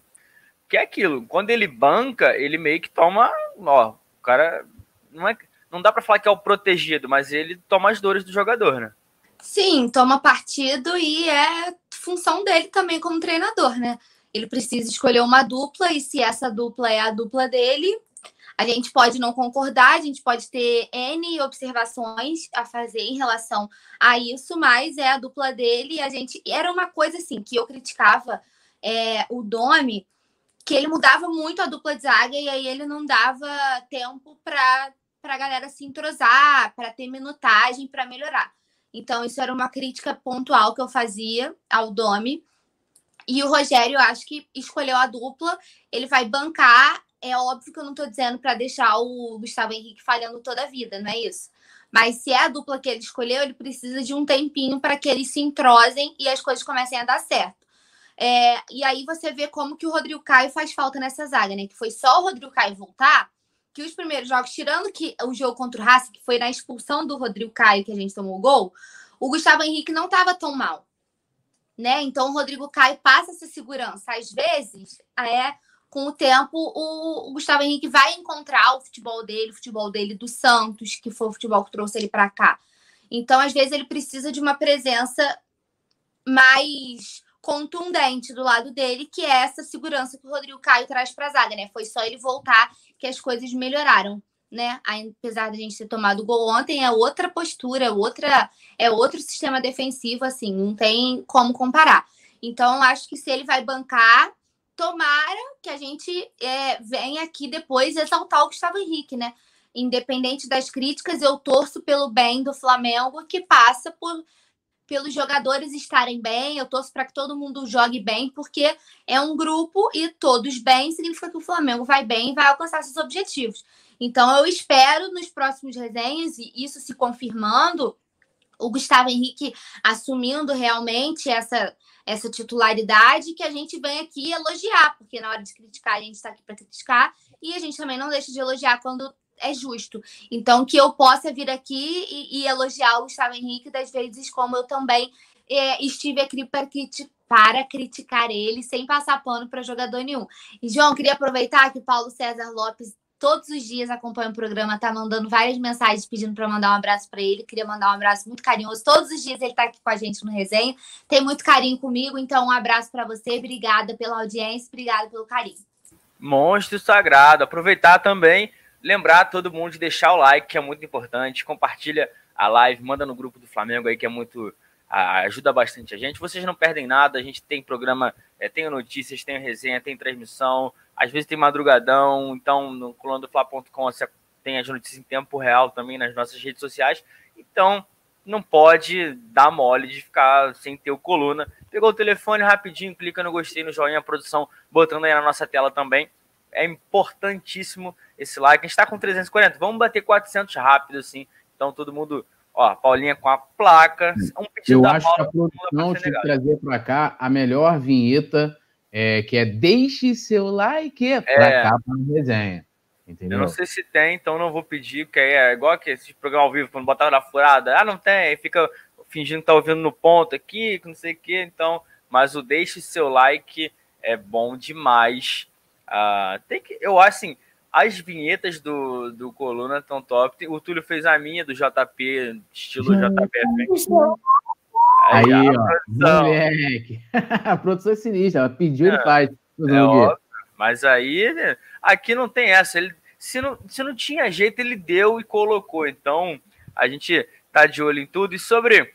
Speaker 1: Que é aquilo, quando ele banca, ele meio que toma. Ó, o cara. Não, é, não dá para falar que é o protegido, mas ele toma as dores do jogador, né?
Speaker 2: Sim, toma partido e é função dele também como treinador, né? Ele precisa escolher uma dupla e se essa dupla é a dupla dele, a gente pode não concordar, a gente pode ter N observações a fazer em relação a isso, mas é a dupla dele e a gente. Era uma coisa assim que eu criticava é, o Domi, que ele mudava muito a dupla de zaga e aí ele não dava tempo para a galera se entrosar, para ter minutagem, para melhorar. Então, isso era uma crítica pontual que eu fazia ao Domi. E o Rogério, acho que escolheu a dupla, ele vai bancar. É óbvio que eu não estou dizendo para deixar o Gustavo Henrique falhando toda a vida, não é isso? Mas se é a dupla que ele escolheu, ele precisa de um tempinho para que eles se entrosem e as coisas comecem a dar certo. É, e aí você vê como que o Rodrigo Caio faz falta nessa zaga, né? Que foi só o Rodrigo Caio voltar, que os primeiros jogos, tirando que o jogo contra o Racing, que foi na expulsão do Rodrigo Caio que a gente tomou o gol, o Gustavo Henrique não estava tão mal. Né? Então o Rodrigo Caio passa essa segurança. Às vezes, é, com o tempo, o, o Gustavo Henrique vai encontrar o futebol dele, o futebol dele do Santos, que foi o futebol que trouxe ele para cá. Então, às vezes, ele precisa de uma presença mais contundente do lado dele, que é essa segurança que o Rodrigo Caio traz para a zaga, né? Foi só ele voltar que as coisas melhoraram, né? Apesar de a gente ter tomado gol ontem, é outra postura, é outra, é outro sistema defensivo, assim, não tem como comparar. Então, acho que se ele vai bancar, tomara que a gente é, venha aqui depois exaltar o Gustavo Henrique, né? Independente das críticas, eu torço pelo bem do Flamengo, que passa por pelos jogadores estarem bem, eu torço para que todo mundo jogue bem, porque é um grupo e todos bem significa que o Flamengo vai bem e vai alcançar seus objetivos. Então eu espero nos próximos resenhas, e isso se confirmando, o Gustavo Henrique assumindo realmente essa, essa titularidade, que a gente vem aqui elogiar, porque na hora de criticar, a gente está aqui para criticar, e a gente também não deixa de elogiar quando é justo. Então, que eu possa vir aqui e, e elogiar o Gustavo Henrique das vezes como eu também é, estive aqui para, para criticar ele sem passar pano para jogador nenhum. E, João, queria aproveitar que Paulo César Lopes todos os dias acompanha o programa, tá mandando várias mensagens pedindo para mandar um abraço para ele. Queria mandar um abraço muito carinhoso. Todos os dias ele tá aqui com a gente no resenha. Tem muito carinho comigo, então um abraço para você. Obrigada pela audiência, obrigada pelo carinho.
Speaker 1: Monstro sagrado. Aproveitar também Lembrar todo mundo de deixar o like, que é muito importante. Compartilha a live, manda no grupo do Flamengo aí, que é muito. ajuda bastante a gente. Vocês não perdem nada, a gente tem programa, é, tem notícias, tem resenha, tem transmissão, às vezes tem madrugadão, então no colunadofla.com você tem as notícias em tempo real também nas nossas redes sociais. Então, não pode dar mole de ficar sem ter o coluna. Pegou o telefone rapidinho, clica no gostei, no joinha, a produção botando aí na nossa tela também é importantíssimo esse like. A gente está com 340, vamos bater 400 rápido, assim. Então, todo mundo, ó, Paulinha com a placa.
Speaker 3: Um Eu acho Paula, que a produção tinha que trazer para cá a melhor vinheta, é, que é Deixe seu like é. para cá para a resenha. Entendeu?
Speaker 1: Eu não sei se tem, então não vou pedir, porque aí é igual que esse programa ao vivo, quando botava na furada, ah, não tem, aí fica fingindo que tá ouvindo no ponto aqui, que não sei o que, então, mas o deixe seu like é bom demais. Uh, tem que, eu acho assim, as vinhetas do, do Coluna estão top. O Túlio fez a minha do JP, estilo JP.
Speaker 3: Aí, aí ó, moleque. a produção é sinistra, ela pediu, é, ele faz.
Speaker 1: É óbvio, mas aí, aqui não tem essa. Ele, se, não, se não tinha jeito, ele deu e colocou. Então, a gente tá de olho em tudo. E sobre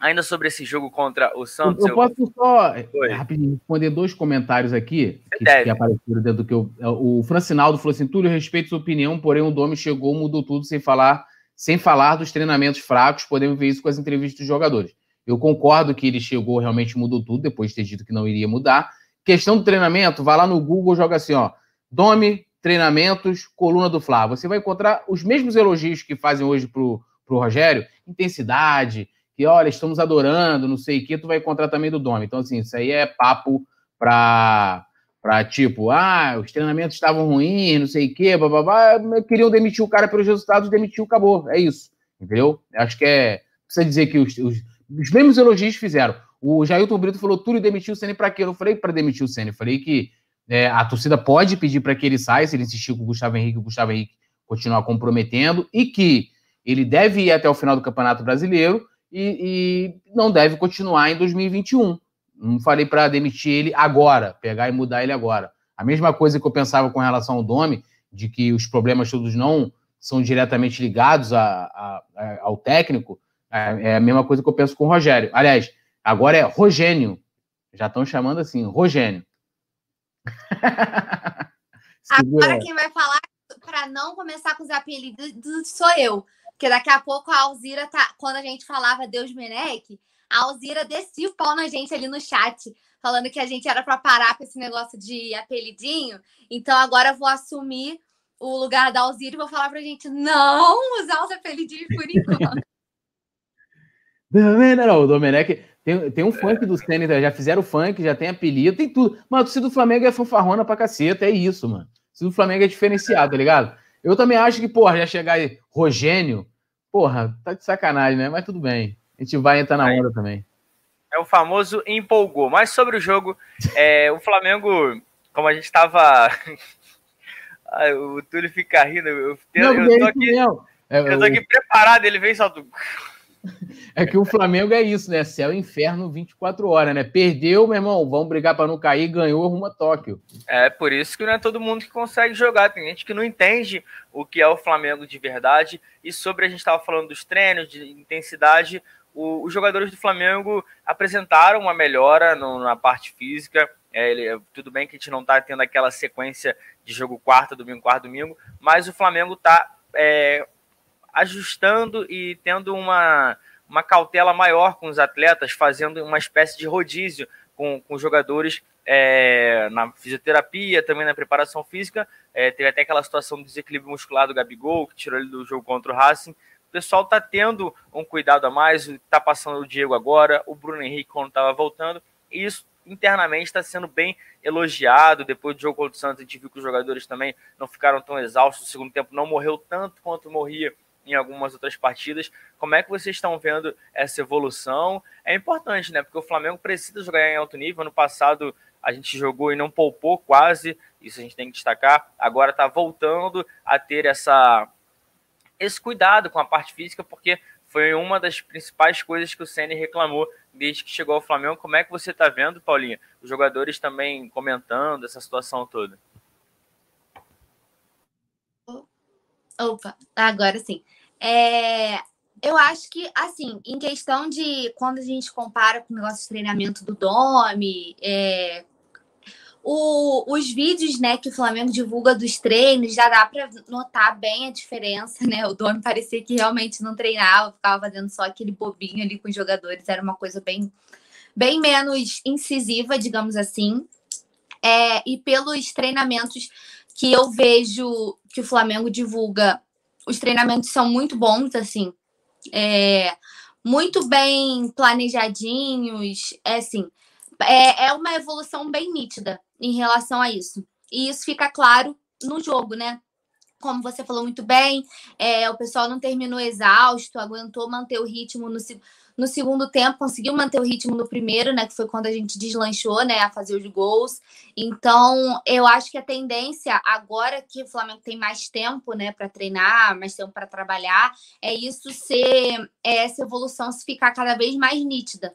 Speaker 1: Ainda sobre esse jogo contra o Santos.
Speaker 3: Eu, eu posso só Oi. rapidinho responder dois comentários aqui que, que, apareceram dentro do que eu. O Francinaldo falou assim: Túlio, respeito sua opinião, porém o Domi chegou, mudou tudo sem falar, sem falar dos treinamentos fracos. Podemos ver isso com as entrevistas dos jogadores. Eu concordo que ele chegou, realmente mudou tudo, depois de ter dito que não iria mudar. Questão do treinamento, vai lá no Google, joga assim, ó. Domi, treinamentos, coluna do Flá. Você vai encontrar os mesmos elogios que fazem hoje pro, pro Rogério, intensidade que, olha, estamos adorando, não sei o que, tu vai encontrar também do Dome. Então, assim, isso aí é papo para para tipo, ah, os treinamentos estavam ruins, não sei o quê, bababá, queriam demitir o cara pelos resultados, demitiu, acabou. É isso, entendeu? Acho que é. Precisa dizer que os, os, os mesmos elogios fizeram. O Jailton Brito falou: Túlio demitiu o Ceni para quê? Eu falei para demitir o Ceni. Falei que é, a torcida pode pedir para que ele saia, se ele insistir com o Gustavo Henrique, o Gustavo Henrique continuar comprometendo, e que ele deve ir até o final do Campeonato Brasileiro e, e não deve continuar em 2021. Não falei para demitir ele agora, pegar e mudar ele agora. A mesma coisa que eu pensava com relação ao Domi, de que os problemas todos não são diretamente ligados a, a, a, ao técnico, é, é, a mesma coisa que eu penso com o Rogério. Aliás, agora é Rogênio. Já estão chamando assim, Rogênio.
Speaker 2: agora quem vai falar para não começar com os apelidos sou eu. Porque daqui a pouco a Alzira tá. Quando a gente falava Deus Menec, a Alzira descia o pau na gente ali no chat, falando que a gente era para parar com esse negócio de apelidinho. Então agora eu vou assumir o lugar da Alzira e vou falar pra gente não usar os apelidinhos por enquanto.
Speaker 3: não, o Domenech tem, tem um funk do Senna, já fizeram funk, já tem apelido, tem tudo. Mas o torcida do Flamengo é fanfarrona pra caceta, é isso, mano. O do Flamengo é diferenciado, tá ligado? Eu também acho que, porra, já chegar aí, Rogênio, porra, tá de sacanagem, né? Mas tudo bem. A gente vai entrar na onda também.
Speaker 1: É o famoso empolgou. Mas sobre o jogo, é, o Flamengo, como a gente estava. o Túlio fica rindo. Eu, eu, eu tô aqui, é, eu tô aqui preparado, ele vem só.
Speaker 3: É que o Flamengo é isso, né? Céu e inferno 24 horas, né? Perdeu, meu irmão, vamos brigar para não cair, ganhou, arruma Tóquio.
Speaker 1: É, por isso que não é todo mundo que consegue jogar. Tem gente que não entende o que é o Flamengo de verdade. E sobre a gente estava falando dos treinos, de intensidade, o, os jogadores do Flamengo apresentaram uma melhora no, na parte física. É, ele, tudo bem que a gente não está tendo aquela sequência de jogo quarta, domingo, quarta, domingo, mas o Flamengo está é, ajustando e tendo uma, uma cautela maior com os atletas, fazendo uma espécie de rodízio com, com jogadores é, na fisioterapia, também na preparação física. É, teve até aquela situação do desequilíbrio muscular do Gabigol, que tirou ele do jogo contra o Racing. O pessoal está tendo um cuidado a mais, está passando o Diego agora, o Bruno Henrique quando estava voltando, e isso internamente está sendo bem elogiado. Depois do jogo contra o Santos, a gente viu que os jogadores também não ficaram tão exaustos. O segundo tempo não morreu tanto quanto morria em algumas outras partidas. Como é que vocês estão vendo essa evolução? É importante, né? Porque o Flamengo precisa jogar em alto nível. Ano passado a gente jogou e não poupou quase, isso a gente tem que destacar. Agora está voltando a ter essa esse cuidado com a parte física, porque foi uma das principais coisas que o Ceni reclamou desde que chegou ao Flamengo. Como é que você está vendo, Paulinha? Os jogadores também comentando essa situação toda.
Speaker 2: Opa, agora sim. É, eu acho que, assim, em questão de quando a gente compara com o negócio de treinamento do Domi, é, o, os vídeos né, que o Flamengo divulga dos treinos já dá para notar bem a diferença, né? O Domi parecia que realmente não treinava, ficava fazendo só aquele bobinho ali com os jogadores, era uma coisa bem, bem menos incisiva, digamos assim. É, e pelos treinamentos que eu vejo que o Flamengo divulga os treinamentos são muito bons, assim, é, muito bem planejadinhos, é assim, é, é uma evolução bem nítida em relação a isso. E isso fica claro no jogo, né? como você falou muito bem, é, o pessoal não terminou exausto, aguentou manter o ritmo no, no segundo tempo, conseguiu manter o ritmo no primeiro, né? Que foi quando a gente deslanchou, né? A fazer os gols. Então, eu acho que a tendência, agora que o Flamengo tem mais tempo, né, para treinar, mais tempo para trabalhar, é isso ser, é essa evolução se ficar cada vez mais nítida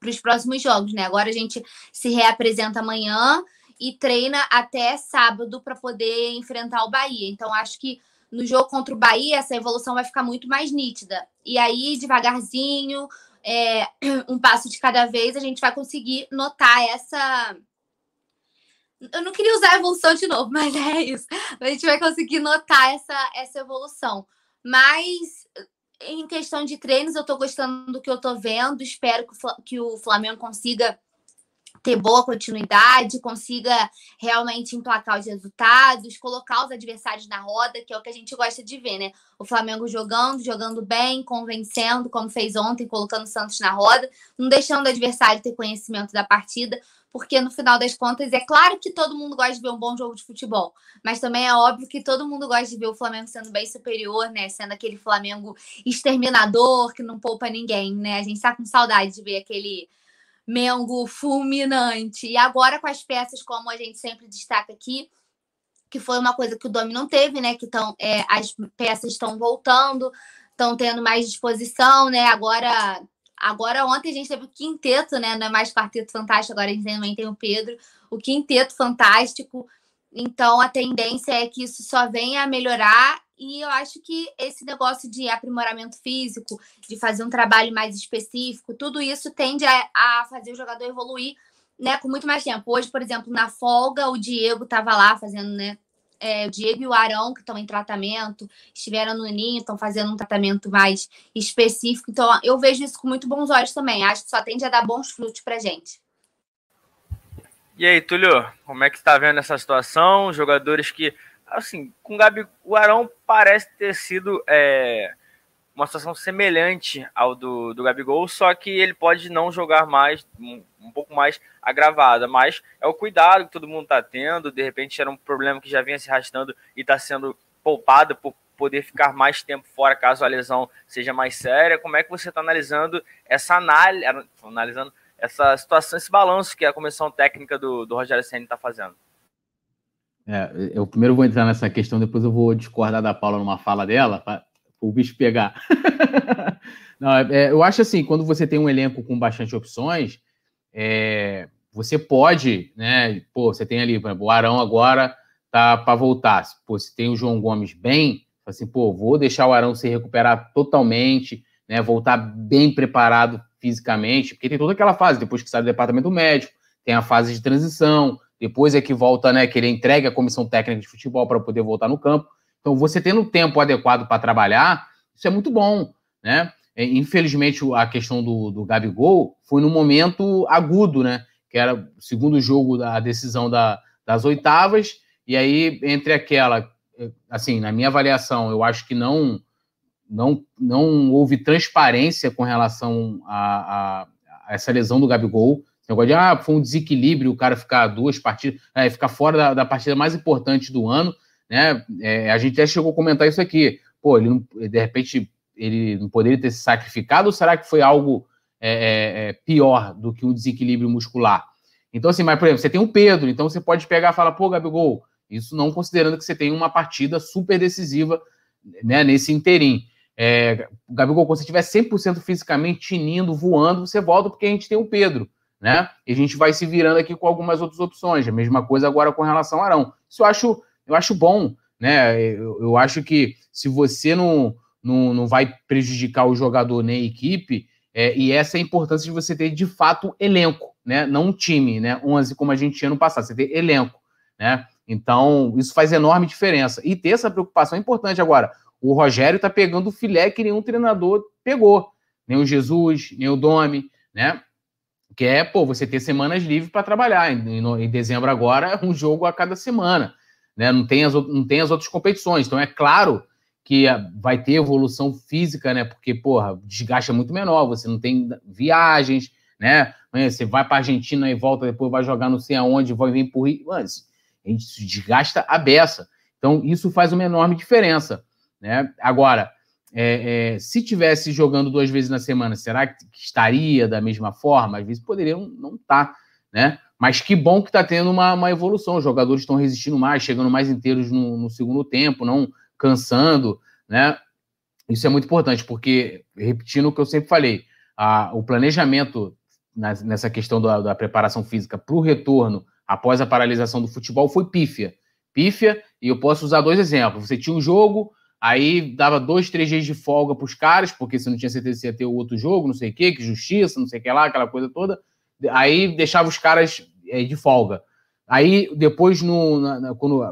Speaker 2: para os próximos jogos, né? Agora a gente se reapresenta amanhã e treina até sábado para poder enfrentar o Bahia. Então, acho que no jogo contra o Bahia, essa evolução vai ficar muito mais nítida. E aí, devagarzinho, é, um passo de cada vez, a gente vai conseguir notar essa. Eu não queria usar evolução de novo, mas é isso. A gente vai conseguir notar essa, essa evolução. Mas em questão de treinos, eu tô gostando do que eu tô vendo. Espero que o Flamengo consiga ter boa continuidade, consiga realmente emplacar os resultados, colocar os adversários na roda, que é o que a gente gosta de ver, né? O Flamengo jogando, jogando bem, convencendo, como fez ontem, colocando o Santos na roda, não deixando o adversário ter conhecimento da partida, porque no final das contas é claro que todo mundo gosta de ver um bom jogo de futebol, mas também é óbvio que todo mundo gosta de ver o Flamengo sendo bem superior, né? Sendo aquele Flamengo exterminador que não poupa ninguém, né? A gente tá com saudade de ver aquele Mengo fulminante. E agora com as peças, como a gente sempre destaca aqui, que foi uma coisa que o Domi não teve, né? Que tão, é, as peças estão voltando, estão tendo mais disposição, né? Agora, agora ontem a gente teve o quinteto, né? Não é mais quarteto fantástico, agora a gente também tem o Pedro, o quinteto fantástico. Então a tendência é que isso só venha a melhorar e eu acho que esse negócio de aprimoramento físico, de fazer um trabalho mais específico, tudo isso tende a, a fazer o jogador evoluir né, com muito mais tempo. Hoje, por exemplo, na folga, o Diego estava lá fazendo, né? É, o Diego e o Arão, que estão em tratamento, estiveram no Ninho, estão fazendo um tratamento mais específico. Então, eu vejo isso com muito bons olhos também. Acho que só tende a dar bons frutos para gente.
Speaker 1: E aí, Túlio, como é que está vendo essa situação? Jogadores que assim, com o Gabi, o Arão parece ter sido é, uma situação semelhante ao do, do Gabigol, só que ele pode não jogar mais, um, um pouco mais agravada, mas é o cuidado que todo mundo está tendo, de repente era um problema que já vinha se arrastando e está sendo poupado por poder ficar mais tempo fora caso a lesão seja mais séria. Como é que você está analisando essa análise, analisando essa situação, esse balanço que a comissão técnica do, do Rogério Senna está fazendo?
Speaker 3: É, eu primeiro vou entrar nessa questão, depois eu vou discordar da Paula numa fala dela, para o bicho pegar. Não, é, eu acho assim, quando você tem um elenco com bastante opções, é, você pode, né? Pô, você tem ali, o Arão agora tá para voltar. Pô, se tem o João Gomes bem, assim, pô, vou deixar o Arão se recuperar totalmente, né? Voltar bem preparado fisicamente, porque tem toda aquela fase, depois que sai do departamento médico, tem a fase de transição, depois é que volta, né? Que ele entrega a comissão técnica de futebol para poder voltar no campo. Então, você tendo o tempo adequado para trabalhar, isso é muito bom, né? É, infelizmente, a questão do, do Gabigol foi no momento agudo, né? Que era o segundo jogo da decisão da, das oitavas, e aí, entre aquela, assim, na minha avaliação, eu acho que não não, não houve transparência com relação a, a, a essa lesão do Gabigol. Negócio de, ah, foi um desequilíbrio o cara ficar duas partidas, é, ficar fora da, da, partida mais importante do ano, né? É, a gente até chegou a comentar isso aqui. Pô, ele não, de repente ele não poderia ter se sacrificado ou será que foi algo é, é, é, pior do que um desequilíbrio muscular? Então, assim, mas, por exemplo, você tem o Pedro, então você pode pegar e falar, pô, Gabigol, isso não considerando que você tem uma partida super decisiva né, nesse interim. É, Gabigol, quando você estiver 100% fisicamente tinindo, voando, você volta porque a gente tem o Pedro né? E a gente vai se virando aqui com algumas outras opções. A mesma coisa agora com relação ao Arão. Isso eu acho, eu acho bom, né? Eu, eu acho que se você não, não, não vai prejudicar o jogador nem a equipe, é, e essa é a importância de você ter de fato elenco, né? Não um time, né? 11 como a gente tinha no passado, você ter elenco, né? Então, isso faz enorme diferença. E ter essa preocupação é importante agora. O Rogério tá pegando o filé que nenhum treinador pegou. Nem o Jesus, nem o Domi, né? Que é, pô, você ter semanas livres para trabalhar. Em, em, dezembro agora, um jogo a cada semana, né? Não tem as, não tem as outras competições. Então, é claro que vai ter evolução física, né? Porque, porra, desgaste é muito menor, você não tem viagens, né? Você vai para Argentina e volta, depois vai jogar não sei aonde, vai vir por Rio. A gente desgasta a beça. Então, isso faz uma enorme diferença. Né? Agora, é, é, se tivesse jogando duas vezes na semana, será que estaria da mesma forma? Às vezes poderia não estar, tá, né? Mas que bom que está tendo uma, uma, evolução. Os jogadores estão resistindo mais, chegando mais inteiros no, no, segundo tempo, não cansando, né? Isso é muito importante, porque, repetindo o que eu sempre falei, a, o planejamento nessa questão da, da preparação física para o retorno após a paralisação do futebol foi pífia. Pífia, e eu posso usar dois exemplos. Você tinha um jogo, aí dava dois, três dias de folga para os caras, porque você não tinha certeza se ia ter o outro jogo, não sei o quê, que justiça, não sei o que lá, aquela coisa toda. Aí deixava os caras é, de folga. Aí, depois, no, na, na, quando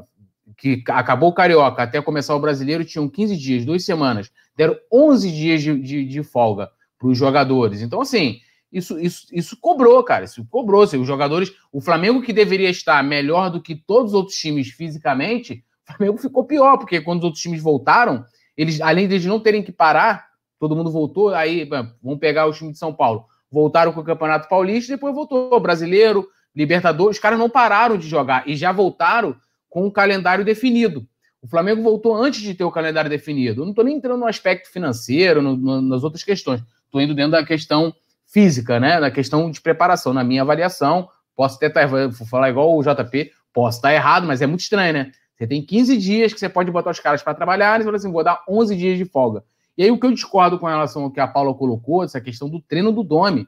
Speaker 3: que acabou o Carioca até começar o Brasileiro, tinham 15 dias, duas semanas. Deram 11 dias de, de, de folga para os jogadores. Então, assim, isso, isso, isso cobrou, cara. Isso cobrou. Assim, os jogadores. O Flamengo, que deveria estar melhor do que todos os outros times fisicamente, o Flamengo ficou pior, porque quando os outros times voltaram, eles, além de eles não terem que parar, todo mundo voltou. Aí, vamos pegar o time de São Paulo. Voltaram com o Campeonato Paulista, depois voltou o Brasileiro, Libertadores. Os caras não pararam de jogar e já voltaram com o calendário definido. O Flamengo voltou antes de ter o calendário definido. Eu não estou nem entrando no aspecto financeiro, no, no, nas outras questões. Estou indo dentro da questão física, né? Na questão de preparação. Na minha avaliação, posso até estar, tá, vou falar igual o JP, posso estar errado, mas é muito estranho, né? Você tem 15 dias que você pode botar os caras para trabalhar, e fala assim, vou dar 11 dias de folga. E aí o que eu discordo com relação ao que a Paula colocou, essa questão do treino do Domi.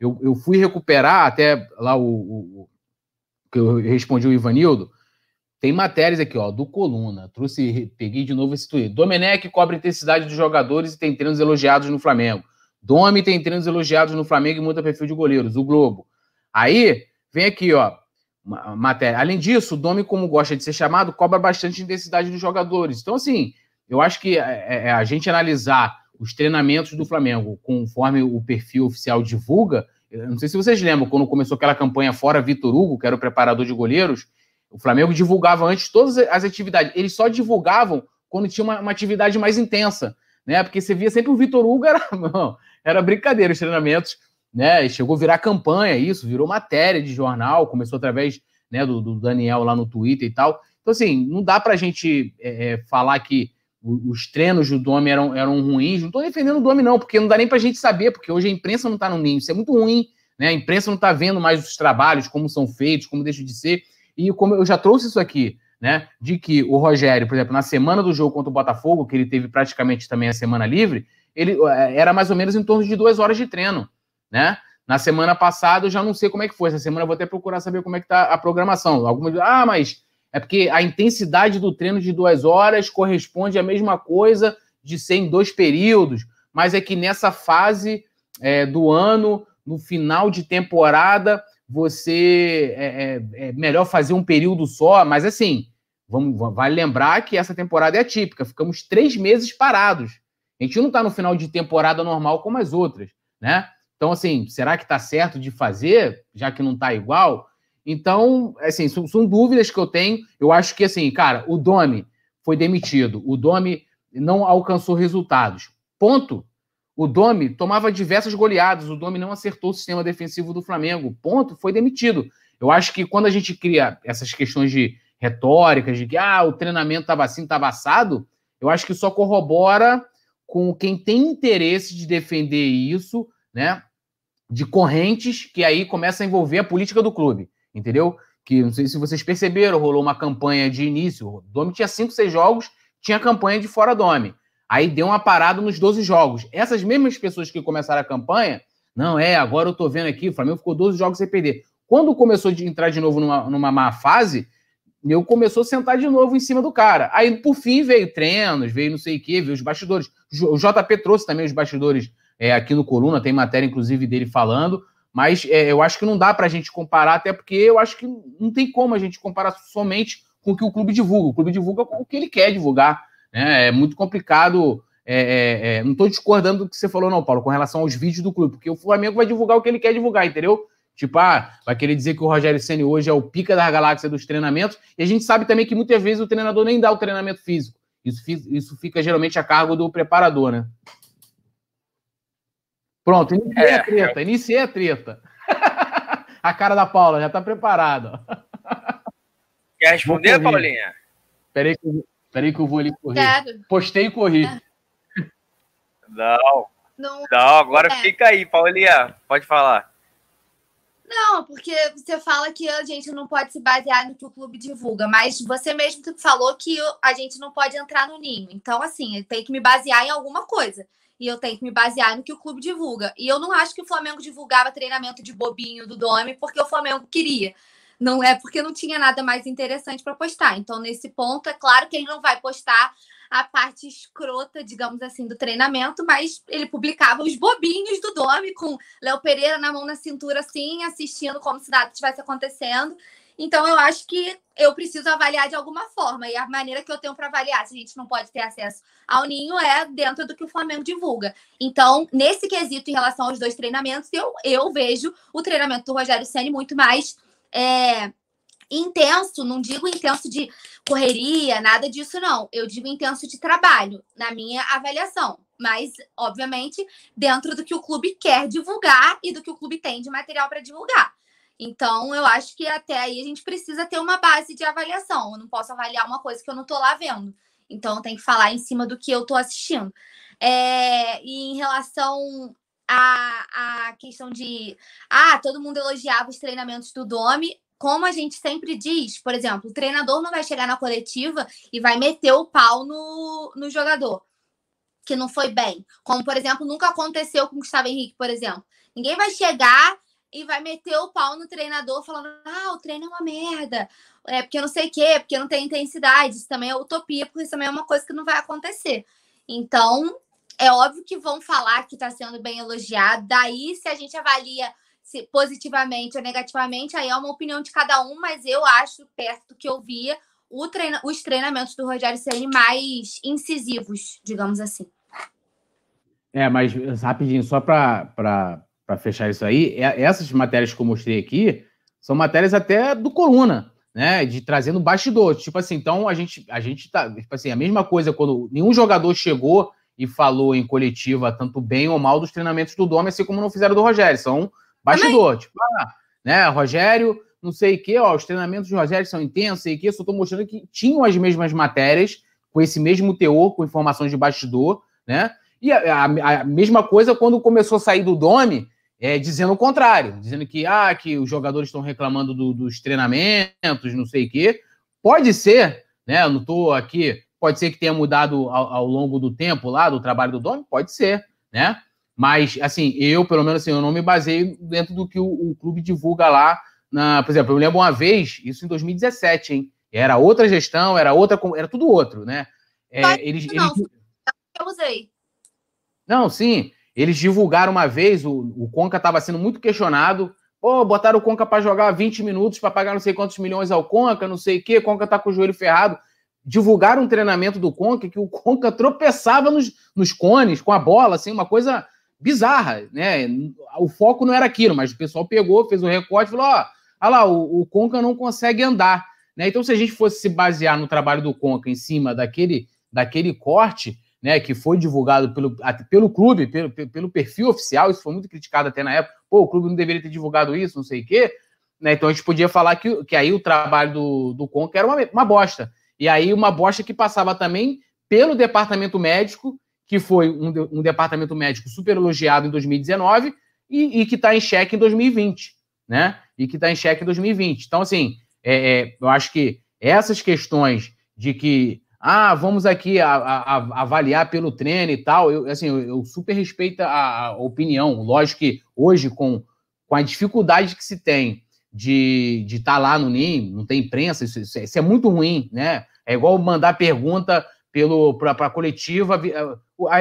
Speaker 3: Eu, eu fui recuperar até lá o, o, que eu respondi o Ivanildo. Tem matérias aqui, ó, do Coluna. Trouxe, peguei de novo esse tweet. Domenech cobra intensidade dos jogadores e tem treinos elogiados no Flamengo. Domi tem treinos elogiados no Flamengo e muda perfil de goleiros, o Globo. Aí, vem aqui, ó, matéria. Além disso, o Domi, como gosta de ser chamado, cobra bastante intensidade dos jogadores. Então, assim, eu acho que é, é, é a gente analisar os treinamentos do Flamengo conforme o perfil oficial divulga. Não sei se vocês lembram, quando começou aquela campanha fora Vitor Hugo, que era o preparador de goleiros, o Flamengo divulgava antes todas as atividades. Eles só divulgavam quando tinha uma, uma atividade mais intensa, né? Porque você via sempre o Vitor Hugo, era, não, era brincadeira os treinamentos, né? Chegou a virar campanha, isso, virou matéria de jornal, começou através né, do, do Daniel lá no Twitter e tal. Então, assim, não dá pra gente é, é falar que os treinos do Domi eram, eram ruins. Não estou defendendo o Domi, não, porque não dá nem pra gente saber, porque hoje a imprensa não está no ninho. Isso é muito ruim, né? A imprensa não está vendo mais os trabalhos, como são feitos, como deixam de ser. E como eu já trouxe isso aqui, né? De que o Rogério, por exemplo, na semana do jogo contra o Botafogo, que ele teve praticamente também a semana livre, ele é, era mais ou menos em torno de duas horas de treino, né? Na semana passada eu já não sei como é que foi. Essa semana eu vou até procurar saber como é que tá a programação. Algumas ah, mas é porque a intensidade do treino de duas horas corresponde à mesma coisa de ser em dois períodos, mas é que nessa fase é, do ano, no final de temporada, você é, é, é, melhor fazer um período só, mas assim, vamos, vale lembrar que essa temporada é atípica, ficamos três meses parados. A gente não está no final de temporada normal como as outras, né? Então, assim, será que está certo de fazer, já que não está igual? Então, assim, são, são, dúvidas que eu tenho. Eu acho que, assim, cara, o Domi foi demitido. O Domi não alcançou resultados. Ponto. O Domi tomava diversas goleadas. O Domi não acertou o sistema defensivo do Flamengo. Ponto. Foi demitido. Eu acho que quando a gente cria essas questões de retóricas, de que ah, o treinamento estava assim, estava assado, eu acho que só corrobora com quem tem interesse de defender isso, né? De correntes que aí começa a envolver a política do clube, entendeu? Que não sei se vocês perceberam, rolou uma campanha de início. O Domi tinha cinco, seis jogos, tinha campanha de fora Domi. Aí deu uma parada nos 12 jogos. Essas mesmas pessoas que começaram a campanha, não, é, agora eu tô vendo aqui, o Flamengo ficou 12 jogos sem perder. Quando começou a entrar de novo numa, numa má fase, eu começou a sentar de novo em cima do cara. Aí, por fim, veio treinos, veio não sei o quê, veio os bastidores. O JP trouxe também os bastidores é, aqui no Coluna, tem matéria, inclusive, dele falando. Mas é, eu acho que não dá para a gente comparar, até porque eu acho que não tem como a gente comparar somente com o que o clube divulga. O clube divulga o que ele quer divulgar. Né? É muito complicado. É, é, é não estou discordando do que você falou, não, Paulo, com relação aos vídeos do clube, porque o Flamengo vai divulgar o que ele quer divulgar, entendeu? Tipo, ah, vai querer dizer que o Rogério Senna hoje é o pica da galáxia dos treinamentos. E a gente sabe também que muitas vezes o treinador nem dá o treinamento físico. Isso, isso fica geralmente a cargo do preparador, né? Pronto, iniciei é, a treta, iniciei a treta. a cara da Paula já tá preparada.
Speaker 1: Quer responder, Paulinha?
Speaker 3: Peraí que, peraí que eu vou ali correr. Quero. Postei e corri.
Speaker 1: Não. Não, não agora é. fica aí, Paulinha. Pode falar.
Speaker 2: Não, porque você fala que a gente não pode se basear no que o clube divulga, mas você mesmo falou que a gente não pode entrar no ninho. Então, assim, tem que me basear em alguma coisa. E eu tenho que me basear no que o clube divulga. E eu não acho que o Flamengo divulgava treinamento de bobinho do Domi porque o Flamengo queria. Não é porque não tinha nada mais interessante para postar. Então, nesse ponto, é claro que ele não vai postar a parte escrota, digamos assim, do treinamento, mas ele publicava os bobinhos do Domi com Léo Pereira na mão na cintura, assim, assistindo como se nada estivesse acontecendo. Então, eu acho que eu preciso avaliar de alguma forma. E a maneira que eu tenho para avaliar se a gente não pode ter acesso ao ninho é dentro do que o Flamengo divulga. Então, nesse quesito, em relação aos dois treinamentos, eu, eu vejo o treinamento do Rogério Senni muito mais. É, intenso, não digo intenso de correria, nada disso, não. Eu digo intenso de trabalho, na minha avaliação. Mas, obviamente, dentro do que o clube quer divulgar e do que o clube tem de material para divulgar. Então, eu acho que até aí a gente precisa ter uma base de avaliação. Eu não posso avaliar uma coisa que eu não estou lá vendo. Então, tem que falar em cima do que eu estou assistindo. É, e em relação à, à questão de. Ah, todo mundo elogiava os treinamentos do Domi como a gente sempre diz, por exemplo, o treinador não vai chegar na coletiva e vai meter o pau no, no jogador que não foi bem. Como, por exemplo, nunca aconteceu com o Gustavo Henrique, por exemplo. Ninguém vai chegar e vai meter o pau no treinador falando: ah, o treino é uma merda, é porque não sei o quê, porque não tem intensidade. Isso também é utopia, porque isso também é uma coisa que não vai acontecer. Então, é óbvio que vão falar que está sendo bem elogiado. Daí, se a gente avalia se positivamente ou negativamente, aí é uma opinião de cada um, mas eu acho, perto do que eu via, treina, os treinamentos do Rogério Ceni mais incisivos, digamos assim.
Speaker 3: É, mas rapidinho, só para fechar isso aí, é, essas matérias que eu mostrei aqui são matérias até do Coluna, né? De trazendo bastidor. Tipo assim, então a gente, a gente tá. Tipo assim, a mesma coisa quando nenhum jogador chegou e falou em coletiva tanto bem ou mal dos treinamentos do Dome, assim como não fizeram do Rogério. São Bastidor, tipo, ah, né, Rogério, não sei o quê, ó, os treinamentos de Rogério são intensos, sei o quê, só tô mostrando que tinham as mesmas matérias, com esse mesmo teor, com informações de bastidor, né? E a, a, a mesma coisa quando começou a sair do Dome, é, dizendo o contrário, dizendo que, ah, que os jogadores estão reclamando do, dos treinamentos, não sei o quê. Pode ser, né? Eu não estou aqui, pode ser que tenha mudado ao, ao, longo do tempo lá, do trabalho do Dome, pode ser, né? Mas, assim, eu, pelo menos, assim, eu não me baseio dentro do que o, o clube divulga lá. Na, por exemplo, eu lembro uma vez, isso em 2017, hein? Era outra gestão, era outra, era tudo outro, né?
Speaker 2: É, eles, não, eles... eu usei.
Speaker 3: Não, sim. Eles divulgaram uma vez, o, o Conca estava sendo muito questionado. Pô, botaram o Conca para jogar 20 minutos para pagar não sei quantos milhões ao Conca, não sei o quê, Conca tá com o joelho ferrado. Divulgaram um treinamento do Conca que o Conca tropeçava nos, nos cones com a bola, assim, uma coisa bizarra, né? O foco não era aquilo, mas o pessoal pegou, fez um recorte e falou: ó, olha lá, o, o, Conca não consegue andar. Né? Então, se a gente fosse se basear no trabalho do Conca em cima daquele, daquele corte, né, que foi divulgado pelo, pelo clube, pelo, pelo perfil oficial, isso foi muito criticado até na época. Pô, o clube não deveria ter divulgado isso, não sei o quê. Né? Então a gente podia falar que, que aí o trabalho do, do Conca era uma, uma bosta. E aí uma bosta que passava também pelo departamento médico que foi um, um departamento médico super elogiado em 2019 e, e que está em xeque em 2020, né? E que está em xeque em 2020. Então, assim, é, é, eu acho que essas questões de que, ah, vamos aqui a, a, a avaliar pelo treino e tal, eu, assim, eu, eu super respeito a, a, opinião. Lógico que hoje, com, com a dificuldade que se tem de estar de tá lá no NIM, não tem imprensa, isso, isso, é muito ruim, né? É igual mandar pergunta para a coletiva,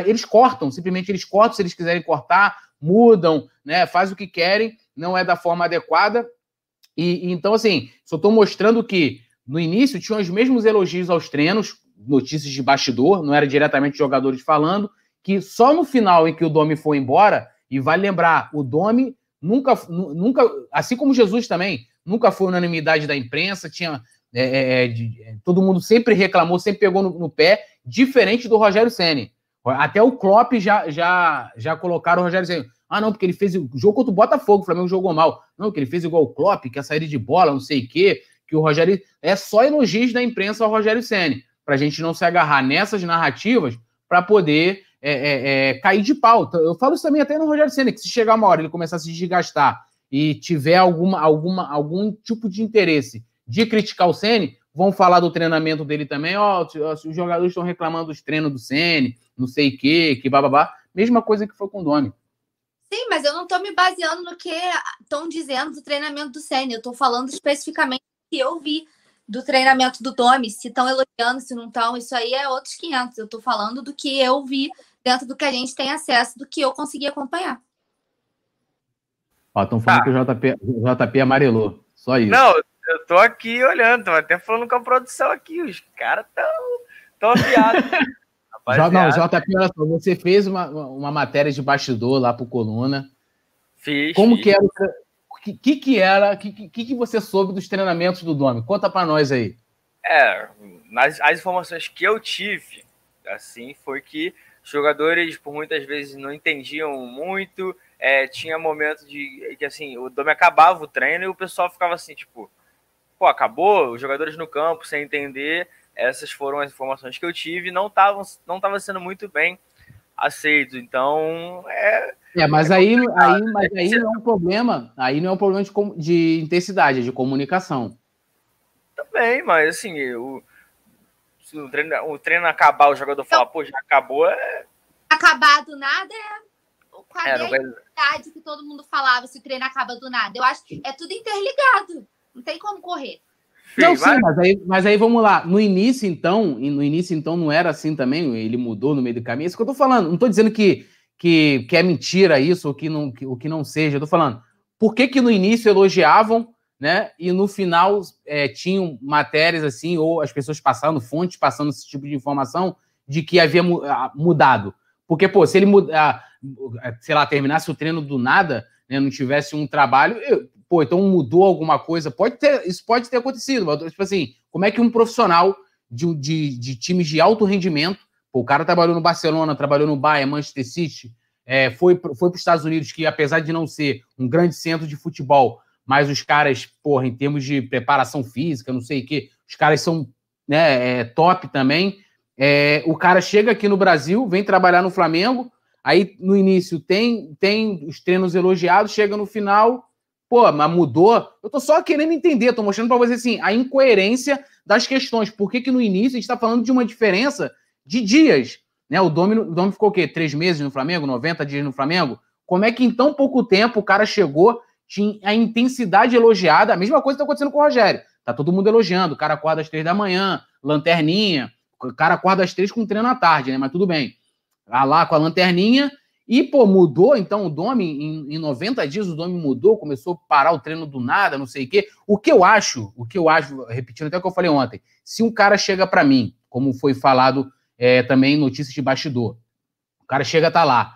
Speaker 3: eles cortam, simplesmente eles cortam se eles quiserem cortar, mudam, né? Faz o que querem, não é da forma adequada. E, e então, assim, só estou mostrando que no início tinham os mesmos elogios aos treinos, notícias de bastidor, não era diretamente jogadores falando, que só no final em que o Domi foi embora, e vai lembrar, o Domi nunca, nunca, assim como Jesus também, nunca foi unanimidade da imprensa, tinha é, é, é, de, é, todo mundo sempre reclamou, sempre pegou no, no pé, diferente do Rogério Ceni. Até o Klopp já, já, já colocaram o Rogério Ceni. Ah, não, porque ele fez o jogo contra o Botafogo, o Flamengo jogou mal. Não, que ele fez igual o Klopp, que é a saída de bola, não sei o quê, que o Rogério. É só elogios da imprensa ao Rogério Senni, para a gente não se agarrar nessas narrativas para poder é, é, é, cair de pau. Então, eu falo isso também até no Rogério Senna, que se chegar uma hora ele começar a se desgastar e tiver alguma, alguma, algum tipo de interesse de criticar o Ceni, vão falar do treinamento dele também. Ó, oh, os jogadores estão reclamando dos treinos do Ceni, não sei o quê, que bababá. Mesma coisa que foi com o Domi.
Speaker 2: Sim, mas eu não estou me baseando no que estão dizendo do treinamento do Ceni. Eu estou falando especificamente que eu vi do treinamento do Domi. Se estão elogiando, se não estão, isso aí é outros 500. Eu estou falando do que eu vi dentro do que a gente tem acesso, do que eu consegui acompanhar.
Speaker 3: Ó, estão falando ah. que o JP, o JP amarelou. Só isso.
Speaker 1: Não, eu tô aqui olhando, tô até falando com a produção aqui. Os caras tão, tão afiados.
Speaker 3: não, JP, olha só, você fez uma, uma matéria de bastidor lá pro Coluna.
Speaker 1: Fiz.
Speaker 3: Como fiz. que era o que, que, que era, o que, que, que você soube dos treinamentos do Domi? Conta para nós aí.
Speaker 1: É, nas, as informações que eu tive, assim, foi que os jogadores, por muitas vezes, não entendiam muito. É, tinha momentos de que assim, o Dome acabava o treino e o pessoal ficava assim, tipo, pô, acabou, os jogadores no campo sem entender. Essas foram as informações que eu tive, não estavam não tava sendo muito bem aceito. Então, é.
Speaker 3: É, mas é aí, aí, mas aí não é um problema. Aí não é um problema de, de intensidade, é de comunicação.
Speaker 1: Também, mas assim, o, se o treino, o treino acabar, o jogador então, fala, pô, já acabou, é.
Speaker 2: Acabar do nada é. Cadê é, a vai... que todo mundo falava se o treino acaba do nada? Eu acho que é tudo interligado. Não tem como correr.
Speaker 3: Não, sim, mas aí, mas aí vamos lá. No início, então, no início, então, não era assim também, ele mudou no meio do caminho. É isso que eu tô falando. Não tô dizendo que, que, que é mentira isso, ou que não, que, ou que não seja. Eu tô falando, por que, que no início elogiavam né? E no final é, tinham matérias assim, ou as pessoas passando, fontes passando esse tipo de informação de que havia mudado. Porque, pô, se ele mudar, sei lá, terminasse o treino do nada, né, não tivesse um trabalho, eu, pô, então mudou alguma coisa. Pode ter, isso pode ter acontecido, mas, tipo assim, como é que um profissional de, de, de times de alto rendimento, pô, o cara trabalhou no Barcelona, trabalhou no Bayern, Manchester City, é, foi, foi para os Estados Unidos, que apesar de não ser um grande centro de futebol, mas os caras, porra, em termos de preparação física, não sei o quê, os caras são né, é, top também. É, o cara chega aqui no Brasil, vem trabalhar no Flamengo, aí no início tem, tem os treinos elogiados, chega no final, pô, mas mudou. Eu tô só querendo entender, tô mostrando para você assim, a incoerência das questões. Por que, que no início a gente tá falando de uma diferença de dias? Né? O Domi, o ficou o quê? Três meses no Flamengo? 90 dias no Flamengo? Como é que em tão pouco tempo o cara chegou tinha a intensidade elogiada, a mesma coisa está acontecendo com o Rogério. Tá todo mundo elogiando, o cara acorda às três da manhã, lanterninha, o cara acorda às três com treino à tarde, né? Mas tudo bem. Lá, lá com a lanterninha, e, pô, mudou, então, o Domi, em, em 90 dias, o Domi mudou, começou a parar o treino do nada, não sei o quê. O que eu acho, o que eu acho, repetindo até o que eu falei ontem, se um cara chega para mim, como foi falado é, também em notícias de bastidor, o cara chega, tá lá,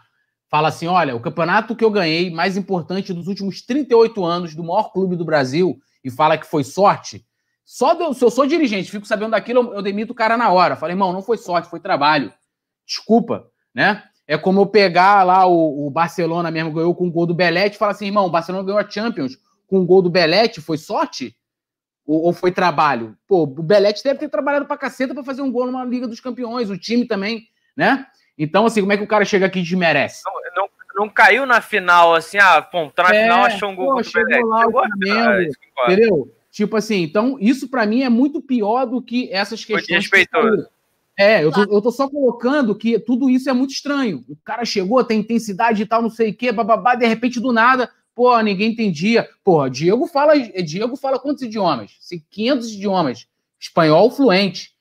Speaker 3: fala assim: olha, o campeonato que eu ganhei mais importante dos últimos 38 anos do maior clube do Brasil, e fala que foi sorte. Só se eu sou dirigente, fico sabendo daquilo, eu demito o cara na hora. Falei, irmão, não foi sorte, foi trabalho. Desculpa, né? É como eu pegar lá o, o Barcelona mesmo, ganhou com o gol do Belete, e falar assim, irmão, o Barcelona ganhou a Champions com o gol do Belete, foi sorte? Ou, ou foi trabalho? Pô, o Belete deve ter trabalhado pra caceta pra fazer um gol numa Liga dos Campeões, o time também, né? Então, assim, como é que o cara chega aqui e desmerece?
Speaker 1: Não, não, não caiu na final, assim, ah, pô, tá na é, final, achou um gol pô,
Speaker 3: chegou lá chegou o Flamengo, é entendeu? Tipo assim, então, isso para mim é muito pior do que essas questões.
Speaker 1: Foi
Speaker 3: é, eu tô, eu tô só colocando que tudo isso é muito estranho. O cara chegou, tem intensidade e tal, não sei o quê, bababá, de repente, do nada, pô, ninguém entendia. Porra, Diego fala, Diego fala quantos idiomas? 500 idiomas. Espanhol fluente.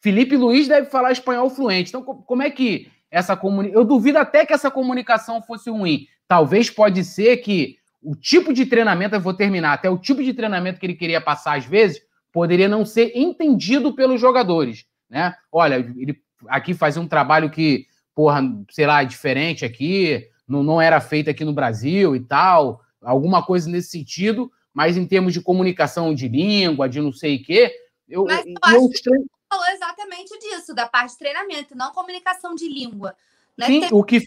Speaker 3: Felipe Luiz deve falar espanhol fluente. Então, como é que essa comunicação. Eu duvido até que essa comunicação fosse ruim. Talvez pode ser que o tipo de treinamento, eu vou terminar, até o tipo de treinamento que ele queria passar, às vezes, poderia não ser entendido pelos jogadores. Né? Olha, ele aqui fazia um trabalho que, porra, sei lá, diferente aqui, não, não era feito aqui no Brasil e tal, alguma coisa nesse sentido, mas em termos de comunicação de língua, de não sei o quê, eu,
Speaker 2: mas eu, eu acho, estranho falou exatamente disso, da parte de treinamento, não comunicação de língua.
Speaker 3: Né? Sim, o que.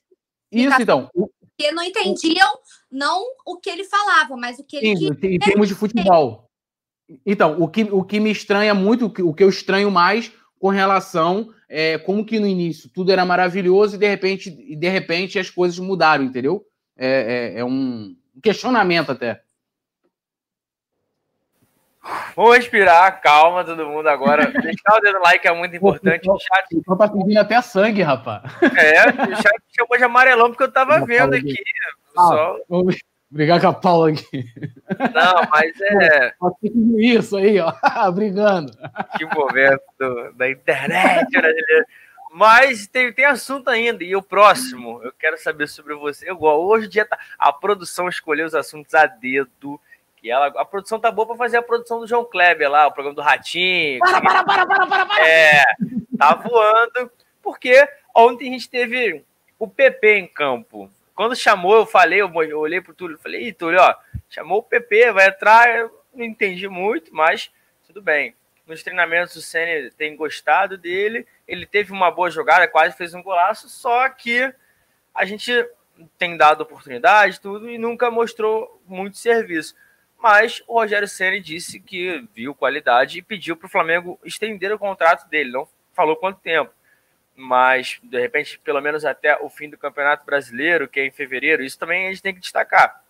Speaker 3: Isso, então.
Speaker 2: Porque não entendiam não o que ele falava, mas o que ele.
Speaker 3: Sim, em termos de futebol. Então, o que, o que me estranha muito, o que, o que eu estranho mais com relação é, como que no início tudo era maravilhoso e de repente, e de repente as coisas mudaram, entendeu? É, é, é um questionamento até.
Speaker 1: Vamos respirar, calma todo mundo agora. Deixar o dedo like é muito importante.
Speaker 3: O chat. Eu tá pedindo até sangue, rapaz.
Speaker 1: É, o chat chamou de amarelão porque eu tava vendo aqui.
Speaker 3: Ah, Brigar com a Paula aqui.
Speaker 1: Não, mas é.
Speaker 3: Isso aí, ó. Brigando.
Speaker 1: Que momento da internet brasileira. Mas tem, tem assunto ainda. E o próximo, eu quero saber sobre você. Eu, hoje em dia tá, a produção escolheu os assuntos a dedo. Que ela, a produção tá boa para fazer a produção do João Kleber lá, o programa do Ratinho.
Speaker 3: Para, para, para, para, para, para.
Speaker 1: É, tá voando. Porque ontem a gente teve o PP em campo. Quando chamou, eu falei, eu olhei pro Túlio, falei, Ih, Túlio, ó, chamou o PP, vai entrar. Eu não entendi muito, mas tudo bem. Nos treinamentos o Senna tem gostado dele. Ele teve uma boa jogada, quase fez um golaço, só que a gente tem dado oportunidade, tudo, e nunca mostrou muito serviço. Mas o Rogério Ceni disse que viu qualidade e pediu para o Flamengo estender o contrato dele. Não falou quanto tempo, mas de repente, pelo menos até o fim do Campeonato Brasileiro, que é em fevereiro, isso também a gente tem que destacar.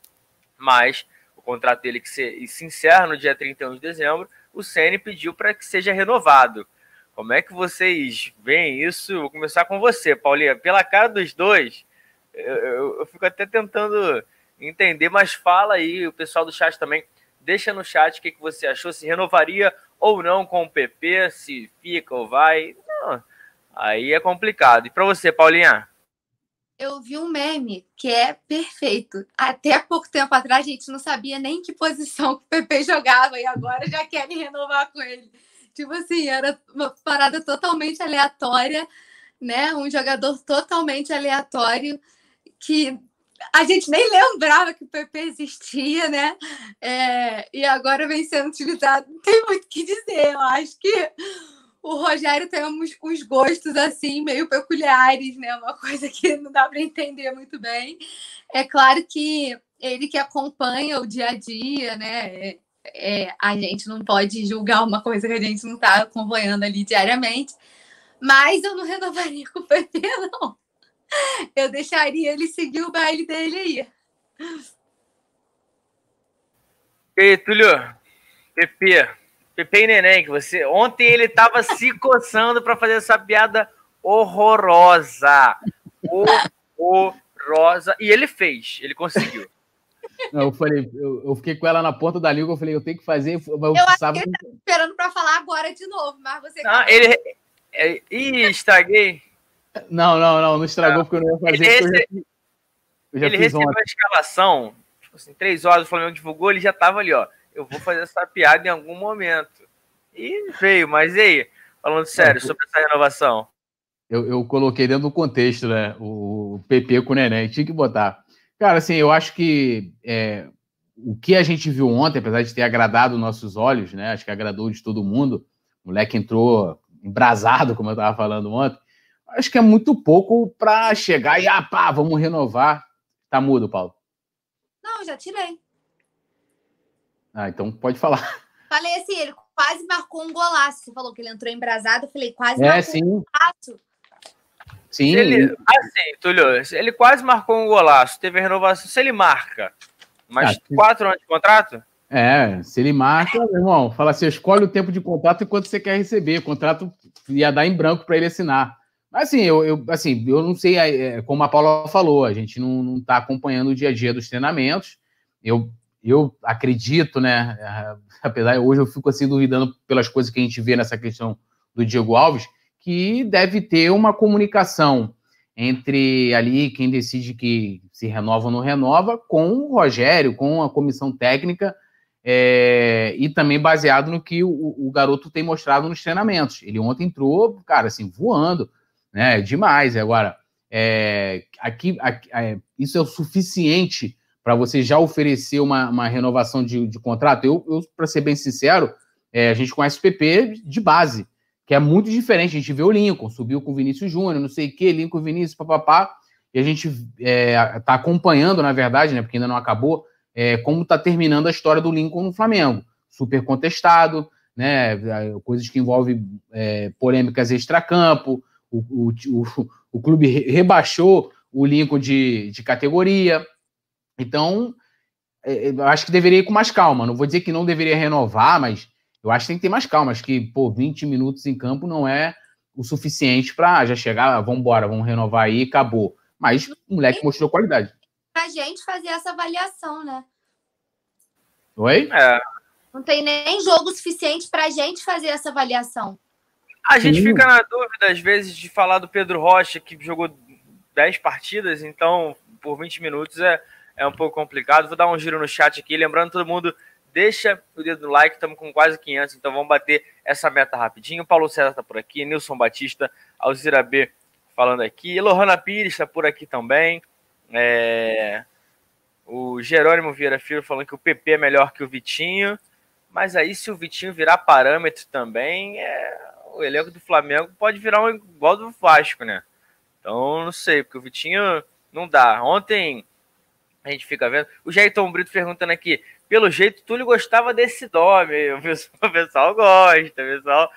Speaker 1: Mas o contrato dele que se, se encerra no dia 31 de dezembro, o Ceni pediu para que seja renovado. Como é que vocês veem isso? Vou começar com você, Paulinha. Pela cara dos dois, eu, eu, eu fico até tentando entender, mas fala aí, o pessoal do chat também, deixa no chat o que, que você achou, se renovaria ou não com o PP, se fica ou vai. Não, aí é complicado. E para você, Paulinha?
Speaker 2: Eu vi um meme que é perfeito. Até pouco tempo atrás a gente não sabia nem que posição que o PP jogava e agora já querem renovar com ele. Tipo assim, era uma parada totalmente aleatória, né? Um jogador totalmente aleatório que a gente nem lembrava que o PP existia, né? É, e agora vem sendo utilizado. Não tem muito o que dizer. Eu acho que o Rogério tem uns, uns, gostos assim meio peculiares, né? Uma coisa que não dá para entender muito bem. É claro que ele que acompanha o dia a dia, né? É, a gente não pode julgar uma coisa que a gente não está acompanhando ali diariamente. Mas eu não renovaria com o PP, não eu deixaria ele seguir o baile dele aí.
Speaker 1: E Túlio, Pepe, Pepe e Neném, que você. Ontem ele tava se coçando para fazer essa piada horrorosa. Horrorosa. E ele fez, ele conseguiu.
Speaker 3: Não, eu falei, eu, eu, fiquei com ela na ponta da língua, eu falei, eu tenho que fazer.
Speaker 2: Eu, eu acho que ele tá esperando para falar agora de novo, mas você.
Speaker 1: Não, ele. É, ih, estraguei.
Speaker 3: Não, não, não, não estragou porque eu não ia fazer. Ele, rece...
Speaker 1: eu já, eu já ele recebeu ontem. a escalação, tipo assim, três horas o Flamengo divulgou, ele já tava ali, ó. Eu vou fazer essa piada em algum momento. E veio, mas e aí? Falando sério, sobre essa renovação.
Speaker 3: Eu, eu coloquei dentro do contexto, né? O PP com o Neném, tinha que botar. Cara, assim, eu acho que é, o que a gente viu ontem, apesar de ter agradado nossos olhos, né? Acho que agradou de todo mundo. O moleque entrou embrasado, como eu estava falando ontem acho que é muito pouco para chegar e, ah, pá, vamos renovar. Tá mudo, Paulo?
Speaker 2: Não, já tirei.
Speaker 3: Ah, então pode falar.
Speaker 2: Falei assim, ele quase marcou um golaço. Você falou que ele entrou embrasado, eu falei, quase
Speaker 3: é, marcou sim. um
Speaker 2: golaço.
Speaker 3: Sim.
Speaker 1: Ele, assim, Túlio, ele quase marcou um golaço, teve a renovação. Se ele marca, mais ah, quatro anos de contrato?
Speaker 3: É, se ele marca, meu irmão, fala assim: escolhe o tempo de contrato e quanto você quer receber. O contrato ia dar em branco para ele assinar. Assim, eu, eu, assim, eu não sei, é, como a Paula falou, a gente não está acompanhando o dia a dia dos treinamentos. Eu, eu acredito, né? Apesar hoje eu fico assim duvidando pelas coisas que a gente vê nessa questão do Diego Alves, que deve ter uma comunicação entre ali quem decide que se renova ou não renova, com o Rogério, com a comissão técnica, é, e também baseado no que o, o, garoto tem mostrado nos treinamentos. Ele ontem entrou, cara, assim, voando né? Demais. Agora, é, aqui, aqui é, isso é o suficiente para você já oferecer uma, uma renovação de, de contrato? Eu, eu para ser bem sincero, é, a gente conhece o PP de base, que é muito diferente. A gente vê o Lincoln, subiu com o Vinícius Júnior, não sei o que, Lincoln, Vinícius, papapá, e a gente está é, acompanhando, na verdade, né, porque ainda não acabou, é, como está terminando a história do Lincoln no Flamengo. super contestado, né? Coisas que envolvem é, polêmicas extracampo. O, o, o, o clube rebaixou o Lincoln de, de categoria. Então, é, é, eu acho que deveria ir com mais calma. Não vou dizer que não deveria renovar, mas eu acho que tem que ter mais calma. Acho que, pô, 20 minutos em campo não é o suficiente para já chegar, vamos embora, vamos renovar aí, acabou. Mas o moleque mostrou qualidade.
Speaker 2: Pra gente fazer essa avaliação, né?
Speaker 3: Oi?
Speaker 1: É.
Speaker 2: Não tem nem jogo suficiente pra gente fazer essa avaliação.
Speaker 1: A gente Sim. fica na dúvida, às vezes, de falar do Pedro Rocha, que jogou 10 partidas, então por 20 minutos é, é um pouco complicado. Vou dar um giro no chat aqui, lembrando todo mundo, deixa o dedo no like, estamos com quase 500, então vamos bater essa meta rapidinho. Paulo César está por aqui, Nilson Batista, Alzira B falando aqui, Lohana Pires está por aqui também. É... O Jerônimo Vieira Filho falando que o PP é melhor que o Vitinho. Mas aí, se o Vitinho virar parâmetro também, é... o elenco do Flamengo pode virar um igual do Vasco, né? Então, não sei, porque o Vitinho não dá. Ontem a gente fica vendo. O Jairton Brito perguntando aqui: pelo jeito, Túlio gostava desse nome. O pessoal, o pessoal gosta, o pessoal.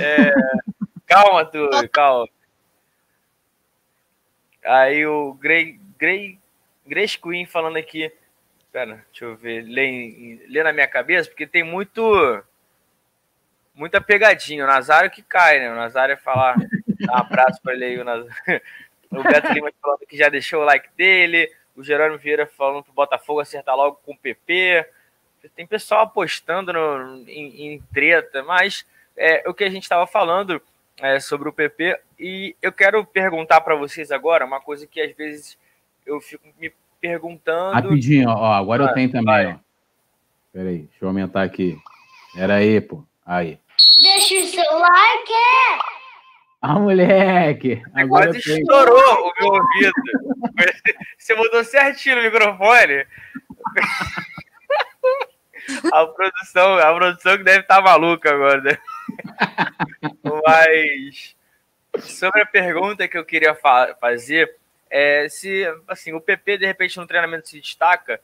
Speaker 1: É... calma, Túlio, calma. Aí o Grey, Grey, Grace Queen falando aqui. Pera, deixa eu ver. Lê, lê na minha cabeça, porque tem muito. Muita pegadinha. O Nazário que cai, né? O Nazário é falar. Dá um abraço para ele aí. O, Nazário. o Beto Lima falando que já deixou o like dele. O Jerônimo Vieira falando pro Botafogo acertar logo com o PP. Tem pessoal apostando no, em, em treta, mas é, o que a gente estava falando é, sobre o PP. E eu quero perguntar para vocês agora uma coisa que às vezes eu fico me perguntando.
Speaker 3: Rapidinho, ó, agora ah, eu tenho também, vai. ó. Peraí, deixa eu aumentar aqui. Era aí, pô. Aí.
Speaker 2: Deixa o seu like!
Speaker 3: Ah, moleque!
Speaker 1: Agora Quase estourou o meu ouvido. Você mudou certinho o microfone. A produção, a produção que deve estar tá maluca agora. Né? Mas sobre a pergunta que eu queria fa fazer, é, se assim, o PP de repente no treinamento se destaca,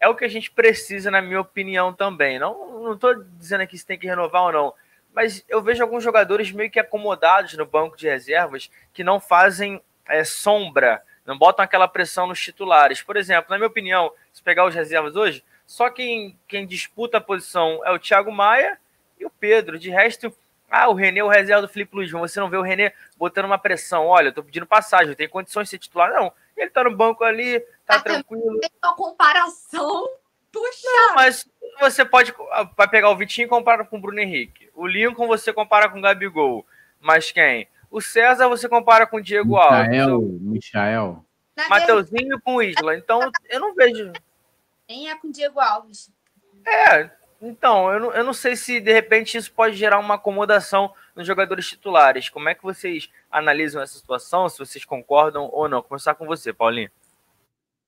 Speaker 1: é o que a gente precisa, na minha opinião, também. Não, não tô dizendo aqui se tem que renovar ou não, mas eu vejo alguns jogadores meio que acomodados no banco de reservas que não fazem é, sombra, não botam aquela pressão nos titulares. Por exemplo, na minha opinião, se pegar os reservas hoje, só quem, quem disputa a posição é o Thiago Maia e o Pedro. De resto, ah, o René, o reserva do Felipe Luiz. Você não vê o René botando uma pressão. Olha, eu tô pedindo passagem, eu tenho condições de ser titular. Não, ele tá no banco ali, tá ah, tranquilo.
Speaker 2: Tem uma comparação puxa.
Speaker 1: Não, mas você pode vai pegar o Vitinho e comparar com o Bruno Henrique. O Lincoln você compara com o Gabigol. Mas quem? O César você compara com o Diego Alves.
Speaker 3: Michael, Michael.
Speaker 1: Mateuzinho com o Isla. Então, eu não vejo.
Speaker 2: Nem é com o Diego Alves.
Speaker 1: É, então, eu não, eu não sei se de repente isso pode gerar uma acomodação nos jogadores titulares. Como é que vocês analisam essa situação? Se vocês concordam ou não? Começar com você, Paulinho.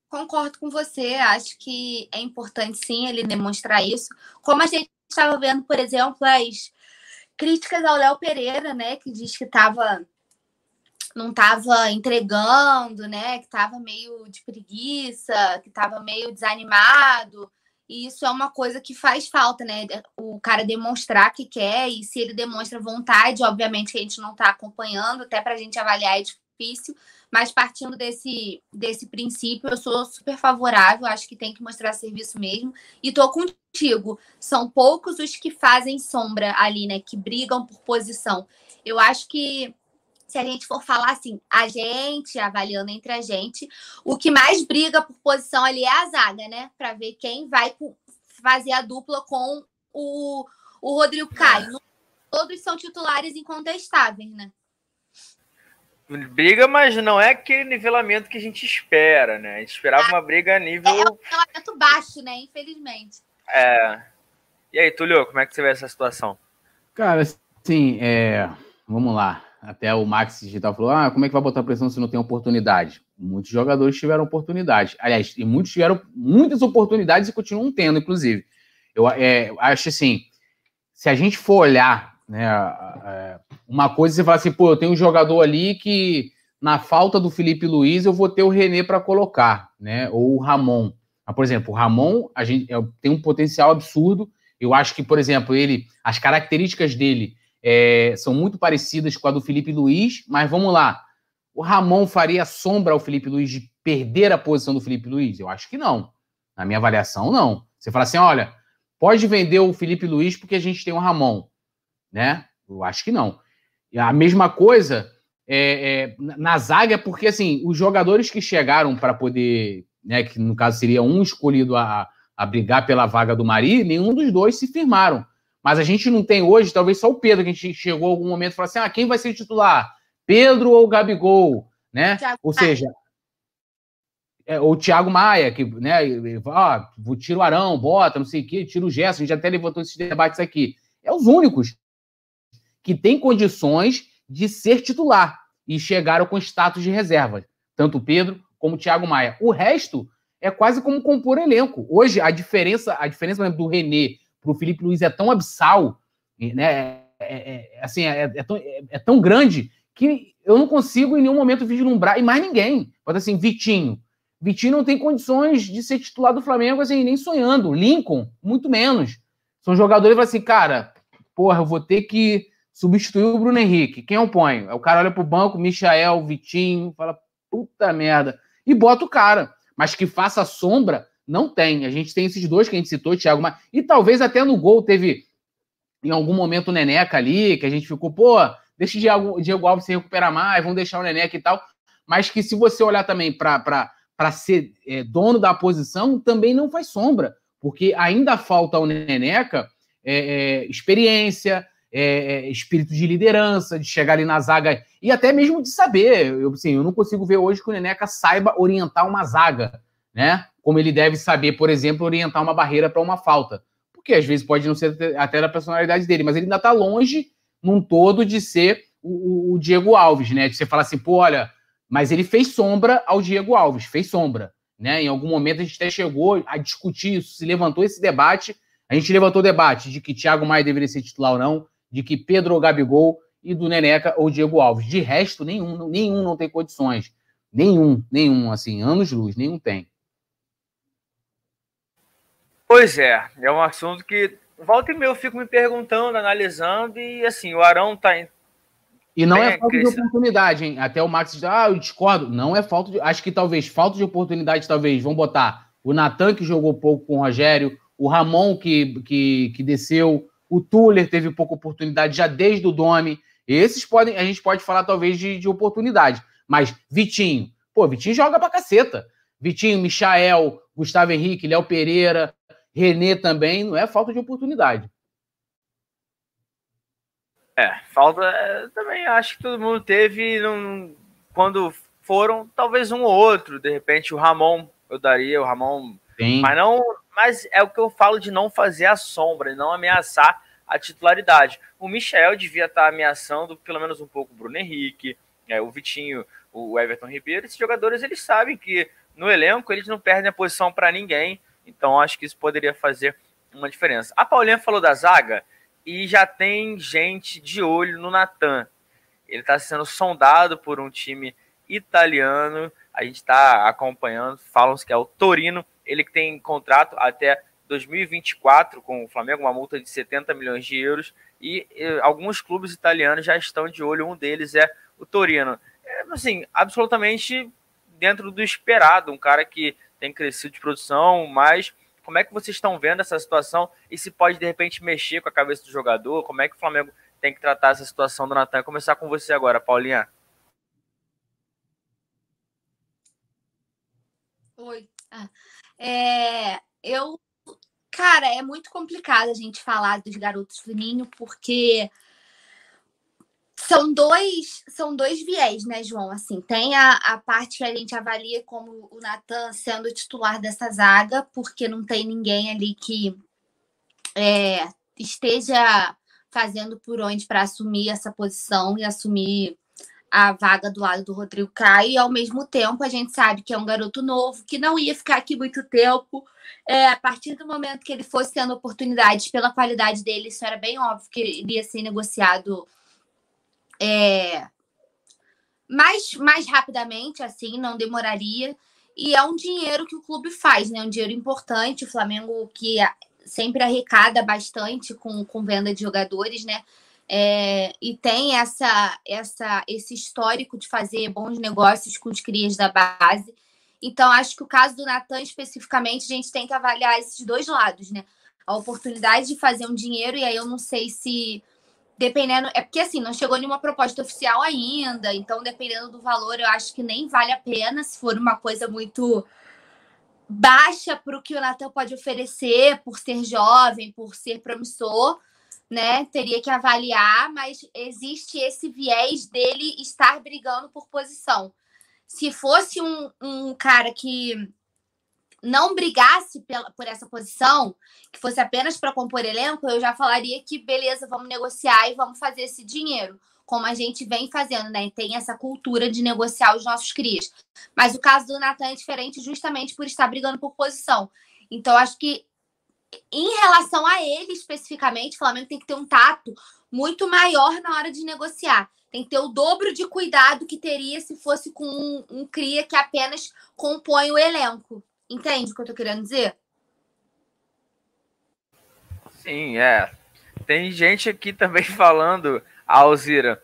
Speaker 2: Concordo com você. Acho que é importante sim ele demonstrar isso. Como a gente estava vendo, por exemplo, as críticas ao Léo Pereira, né, que diz que estava não estava entregando, né, que estava meio de preguiça, que estava meio desanimado. E isso é uma coisa que faz falta, né? O cara demonstrar que quer, e se ele demonstra vontade, obviamente que a gente não está acompanhando, até para a gente avaliar é difícil, mas partindo desse, desse princípio, eu sou super favorável, acho que tem que mostrar serviço mesmo. E tô contigo. São poucos os que fazem sombra ali, né? Que brigam por posição. Eu acho que se a gente for falar assim, a gente, avaliando entre a gente, o que mais briga por posição ali é a zaga, né? Para ver quem vai fazer a dupla com o, o Rodrigo Caio. Todos são titulares incontestáveis, né?
Speaker 1: Briga, mas não é aquele nivelamento que a gente espera, né? A gente esperava uma briga a nível. É
Speaker 2: um nivelamento baixo, né? Infelizmente.
Speaker 1: É. E aí, Tulio, como é que você vê essa situação?
Speaker 3: Cara, assim, é... vamos lá. Até o Max Digital falou: ah, como é que vai botar pressão se não tem oportunidade? Muitos jogadores tiveram oportunidade. Aliás, e muitos tiveram muitas oportunidades e continuam tendo, inclusive. Eu é, acho assim: se a gente for olhar, né, uma coisa, você fala assim, pô, eu tenho um jogador ali que, na falta do Felipe Luiz, eu vou ter o René para colocar, né? Ou o Ramon. Mas, por exemplo, o Ramon, a gente é, tem um potencial absurdo. Eu acho que, por exemplo, ele, as características dele é, são muito parecidas com a do Felipe Luiz, mas vamos lá. O Ramon faria sombra ao Felipe Luiz de perder a posição do Felipe Luiz? Eu acho que não. Na minha avaliação, não. Você fala assim: olha, pode vender o Felipe Luiz porque a gente tem o Ramon, né? Eu acho que não. A mesma coisa é, é, na zaga, porque assim, os jogadores que chegaram para poder, né, que no caso seria um escolhido a, a brigar pela vaga do Mari, nenhum dos dois se firmaram. Mas a gente não tem hoje, talvez só o Pedro, que a gente chegou algum momento e falou assim: ah, quem vai ser titular? Pedro ou Gabigol? Né? Ou seja, é, o Thiago Maia, que, né, ah, tira o Arão, bota, não sei o quê, tira o Gerson, a gente até levantou esses debates aqui. É os únicos que têm condições de ser titular e chegaram com status de reserva, tanto o Pedro como o Thiago Maia. O resto é quase como compor elenco. Hoje, a diferença, a diferença do René para o Felipe Luiz é tão abissal, né? É, é, assim, é, é, tão, é, é, tão, grande que eu não consigo em nenhum momento vislumbrar, e mais ninguém. Pode assim, Vitinho. Vitinho não tem condições de ser titular do Flamengo, assim, nem sonhando. Lincoln, muito menos. São jogadores que assim, cara, porra, eu vou ter que substituir o Bruno Henrique. Quem eu ponho? É o cara olha pro banco, Michael, Vitinho, fala, puta merda. E bota o cara. Mas que faça sombra, não tem. A gente tem esses dois que a gente citou, Thiago, mas... e talvez até no gol teve em algum momento o Neneca ali, que a gente ficou, pô, deixa o Diego, Diego Alves se recuperar mais, vamos deixar o Neneca e tal. Mas que se você olhar também para ser é, dono da posição, também não faz sombra, porque ainda falta ao Neneca é, é, experiência, é, é, espírito de liderança, de chegar ali na zaga e até mesmo de saber. Eu, assim, eu não consigo ver hoje que o Neneca saiba orientar uma zaga, né? Como ele deve saber, por exemplo, orientar uma barreira para uma falta. Porque às vezes pode não ser até da personalidade dele, mas ele ainda está longe, num todo, de ser o, o, Diego Alves, né? De você falar assim, pô, olha, mas ele fez sombra ao Diego Alves, fez sombra. Né? Em algum momento a gente até chegou a discutir isso, se levantou esse debate. A gente levantou o debate de que Thiago Maia deveria ser titular ou não de que Pedro ou Gabigol e do Neneca ou Diego Alves. De resto, nenhum, nenhum não tem condições. Nenhum, nenhum, assim, anos luz, nenhum tem.
Speaker 1: Pois é, é um assunto que volta e meia eu fico me perguntando, analisando, e assim, o Arão tá em.
Speaker 3: E não é falta de oportunidade, hein? Até o Max diz, ah, eu discordo. Não é falta de. Acho que talvez falta de oportunidade, talvez, vamos botar o Natan, que jogou pouco com o Rogério, o Ramon, que, que, que desceu, o Tuller teve pouca oportunidade já desde o Domi. Esses podem, a gente pode falar talvez de, de oportunidade. Mas Vitinho, pô, Vitinho joga pra caceta. Vitinho, Michael, Gustavo Henrique, Léo Pereira, Renê também, não é falta de oportunidade.
Speaker 1: É, falta. É, também acho que todo mundo teve. Num, quando foram, talvez um ou outro. De repente, o Ramon, eu daria, o Ramon. Sim. Mas não mas é o que eu falo de não fazer a sombra não ameaçar a titularidade. O Michel devia estar ameaçando pelo menos um pouco o Bruno Henrique, é, o Vitinho, o Everton Ribeiro. Esses jogadores eles sabem que no elenco eles não perdem a posição para ninguém, então acho que isso poderia fazer uma diferença. A Paulinha falou da zaga e já tem gente de olho no Natan. Ele está sendo sondado por um time italiano. A gente está acompanhando, falam que é o Torino ele que tem contrato até 2024 com o Flamengo, uma multa de 70 milhões de euros, e, e alguns clubes italianos já estão de olho, um deles é o Torino. É, assim, absolutamente dentro do esperado, um cara que tem crescido de produção, mas como é que vocês estão vendo essa situação e se pode de repente mexer com a cabeça do jogador? Como é que o Flamengo tem que tratar essa situação do Natan? Começar com você agora, Paulinha.
Speaker 2: Oi. Ah, é, eu, cara, é muito complicado a gente falar dos garotos do Ninho, porque são dois, são dois viés, né, João? Assim, tem a, a parte que a gente avalia como o Natan sendo titular dessa zaga, porque não tem ninguém ali que é, esteja fazendo por onde para assumir essa posição e assumir a vaga do lado do Rodrigo Caio, e ao mesmo tempo a gente sabe que é um garoto novo, que não ia ficar aqui muito tempo. É, a partir do momento que ele fosse tendo oportunidades pela qualidade dele, isso era bem óbvio que ele ia ser negociado é, mais, mais rapidamente, assim, não demoraria. E é um dinheiro que o clube faz, né? Um dinheiro importante. O Flamengo, que sempre arrecada bastante com, com venda de jogadores, né? É, e tem essa, essa, esse histórico de fazer bons negócios com os crias da base. Então, acho que o caso do Natan, especificamente, a gente tem que avaliar esses dois lados, né? A oportunidade de fazer um dinheiro, e aí eu não sei se, dependendo. É porque assim, não chegou nenhuma proposta oficial ainda, então, dependendo do valor, eu acho que nem vale a pena se for uma coisa muito baixa para o que o Natan pode oferecer, por ser jovem, por ser promissor né? Teria que avaliar, mas existe esse viés dele estar brigando por posição. Se fosse um, um cara que não brigasse pela, por essa posição, que fosse apenas para compor elenco, eu já falaria que beleza, vamos negociar e vamos fazer esse dinheiro, como a gente vem fazendo, né? Tem essa cultura de negociar os nossos crias. Mas o caso do Natan é diferente justamente por estar brigando por posição. Então, acho que em relação a ele especificamente, o Flamengo tem que ter um tato muito maior na hora de negociar. Tem que ter o dobro de cuidado que teria se fosse com um, um cria que apenas compõe o elenco. Entende o que eu tô querendo dizer?
Speaker 1: Sim, é. Tem gente aqui também falando, Alzira,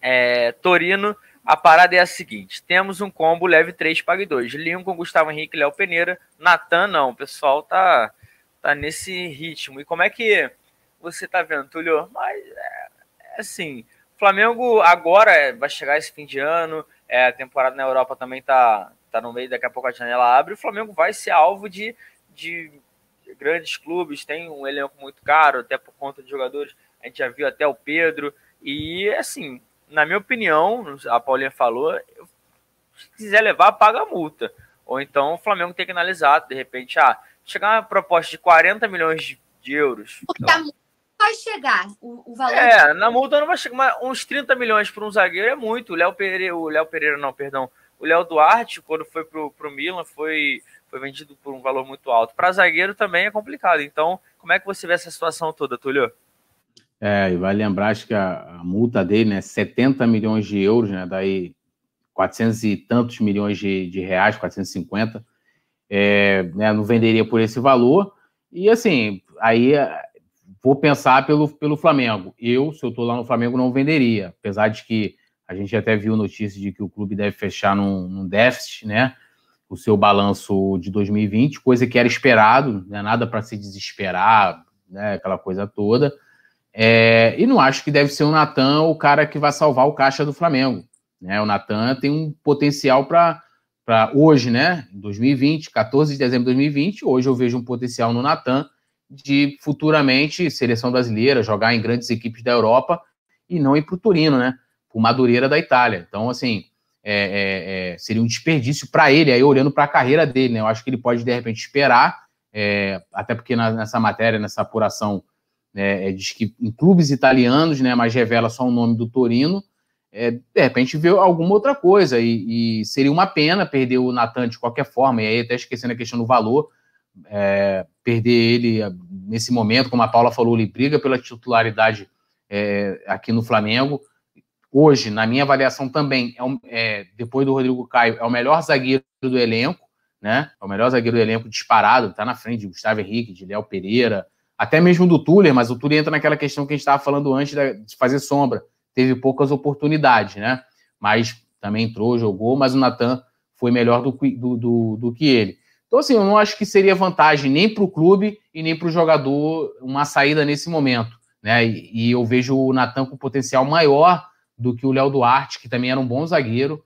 Speaker 1: é, Torino, a parada é a seguinte: temos um combo leve 3, pague 2. Lincoln, Gustavo Henrique, Léo Peneira. Natan, não. O pessoal tá tá nesse ritmo. E como é que você tá vendo, Túlio? Mas, é, é assim, Flamengo agora vai chegar esse fim de ano, é, a temporada na Europa também tá, tá no meio, daqui a pouco a janela abre, o Flamengo vai ser alvo de, de grandes clubes, tem um elenco muito caro, até por conta de jogadores, a gente já viu até o Pedro, e assim, na minha opinião, a Paulinha falou, se quiser levar, paga a multa. Ou então o Flamengo tem que analisar, de repente, ah, chegar uma proposta de 40 milhões de, de euros.
Speaker 2: Porque a multa vai chegar, o, o valor.
Speaker 1: É, na multa não vai chegar, mas uns 30 milhões para um zagueiro é muito. O Léo Pereira, o Léo Pereira não, perdão. O Léo Duarte, quando foi pro, pro Milan, foi, foi vendido por um valor muito alto. Para zagueiro também é complicado. Então, como é que você vê essa situação toda, Túlio?
Speaker 3: É, e vai lembrar, acho que a, a multa dele, né, 70 milhões de euros, né, daí 400 e tantos milhões de, de reais, 450 é, né, não venderia por esse valor. E assim, aí é, vou pensar pelo, pelo Flamengo. Eu, se eu estou lá no Flamengo, não venderia, apesar de que a gente até viu notícia de que o clube deve fechar num, num déficit, né? O seu balanço de 2020, coisa que era esperado, né, nada para se desesperar, né, aquela coisa toda. É, e não acho que deve ser o Natan o cara que vai salvar o caixa do Flamengo. Né? O Natan tem um potencial para para hoje, né, 2020, 14 de dezembro de 2020, hoje eu vejo um potencial no Natan de futuramente seleção brasileira, jogar em grandes equipes da Europa e não ir para o Turino, né, para o Madureira da Itália. Então, assim, é, é, é, seria um desperdício para ele, aí olhando para a carreira dele, né, eu acho que ele pode, de repente, esperar, é, até porque na, nessa matéria, nessa apuração, né, diz que em clubes italianos, né, mas revela só o nome do Torino, é, de repente ver alguma outra coisa. E, e, seria uma pena perder o Natan de qualquer forma, e aí até esquecendo a questão do valor, é, perder ele ah, nesse momento, como a Paula falou, ele briga pela titularidade é, aqui no Flamengo. Hoje, na minha avaliação também, é, um, é, depois do Rodrigo Caio, é o melhor zagueiro do elenco, né? É o melhor zagueiro do elenco disparado, está na frente de Gustavo Henrique, de Léo Pereira, até mesmo do Tuller, mas o Tuller entra naquela questão que a gente estava falando antes de fazer sombra teve poucas oportunidades, né? Mas também entrou, jogou, mas o Natan foi melhor do, do, do, do que ele. Então, assim, eu não acho que seria vantagem nem para o clube e nem para o jogador uma saída nesse momento. Né? E, e eu vejo o Natan com potencial maior do que o Léo Duarte, que também era um bom zagueiro.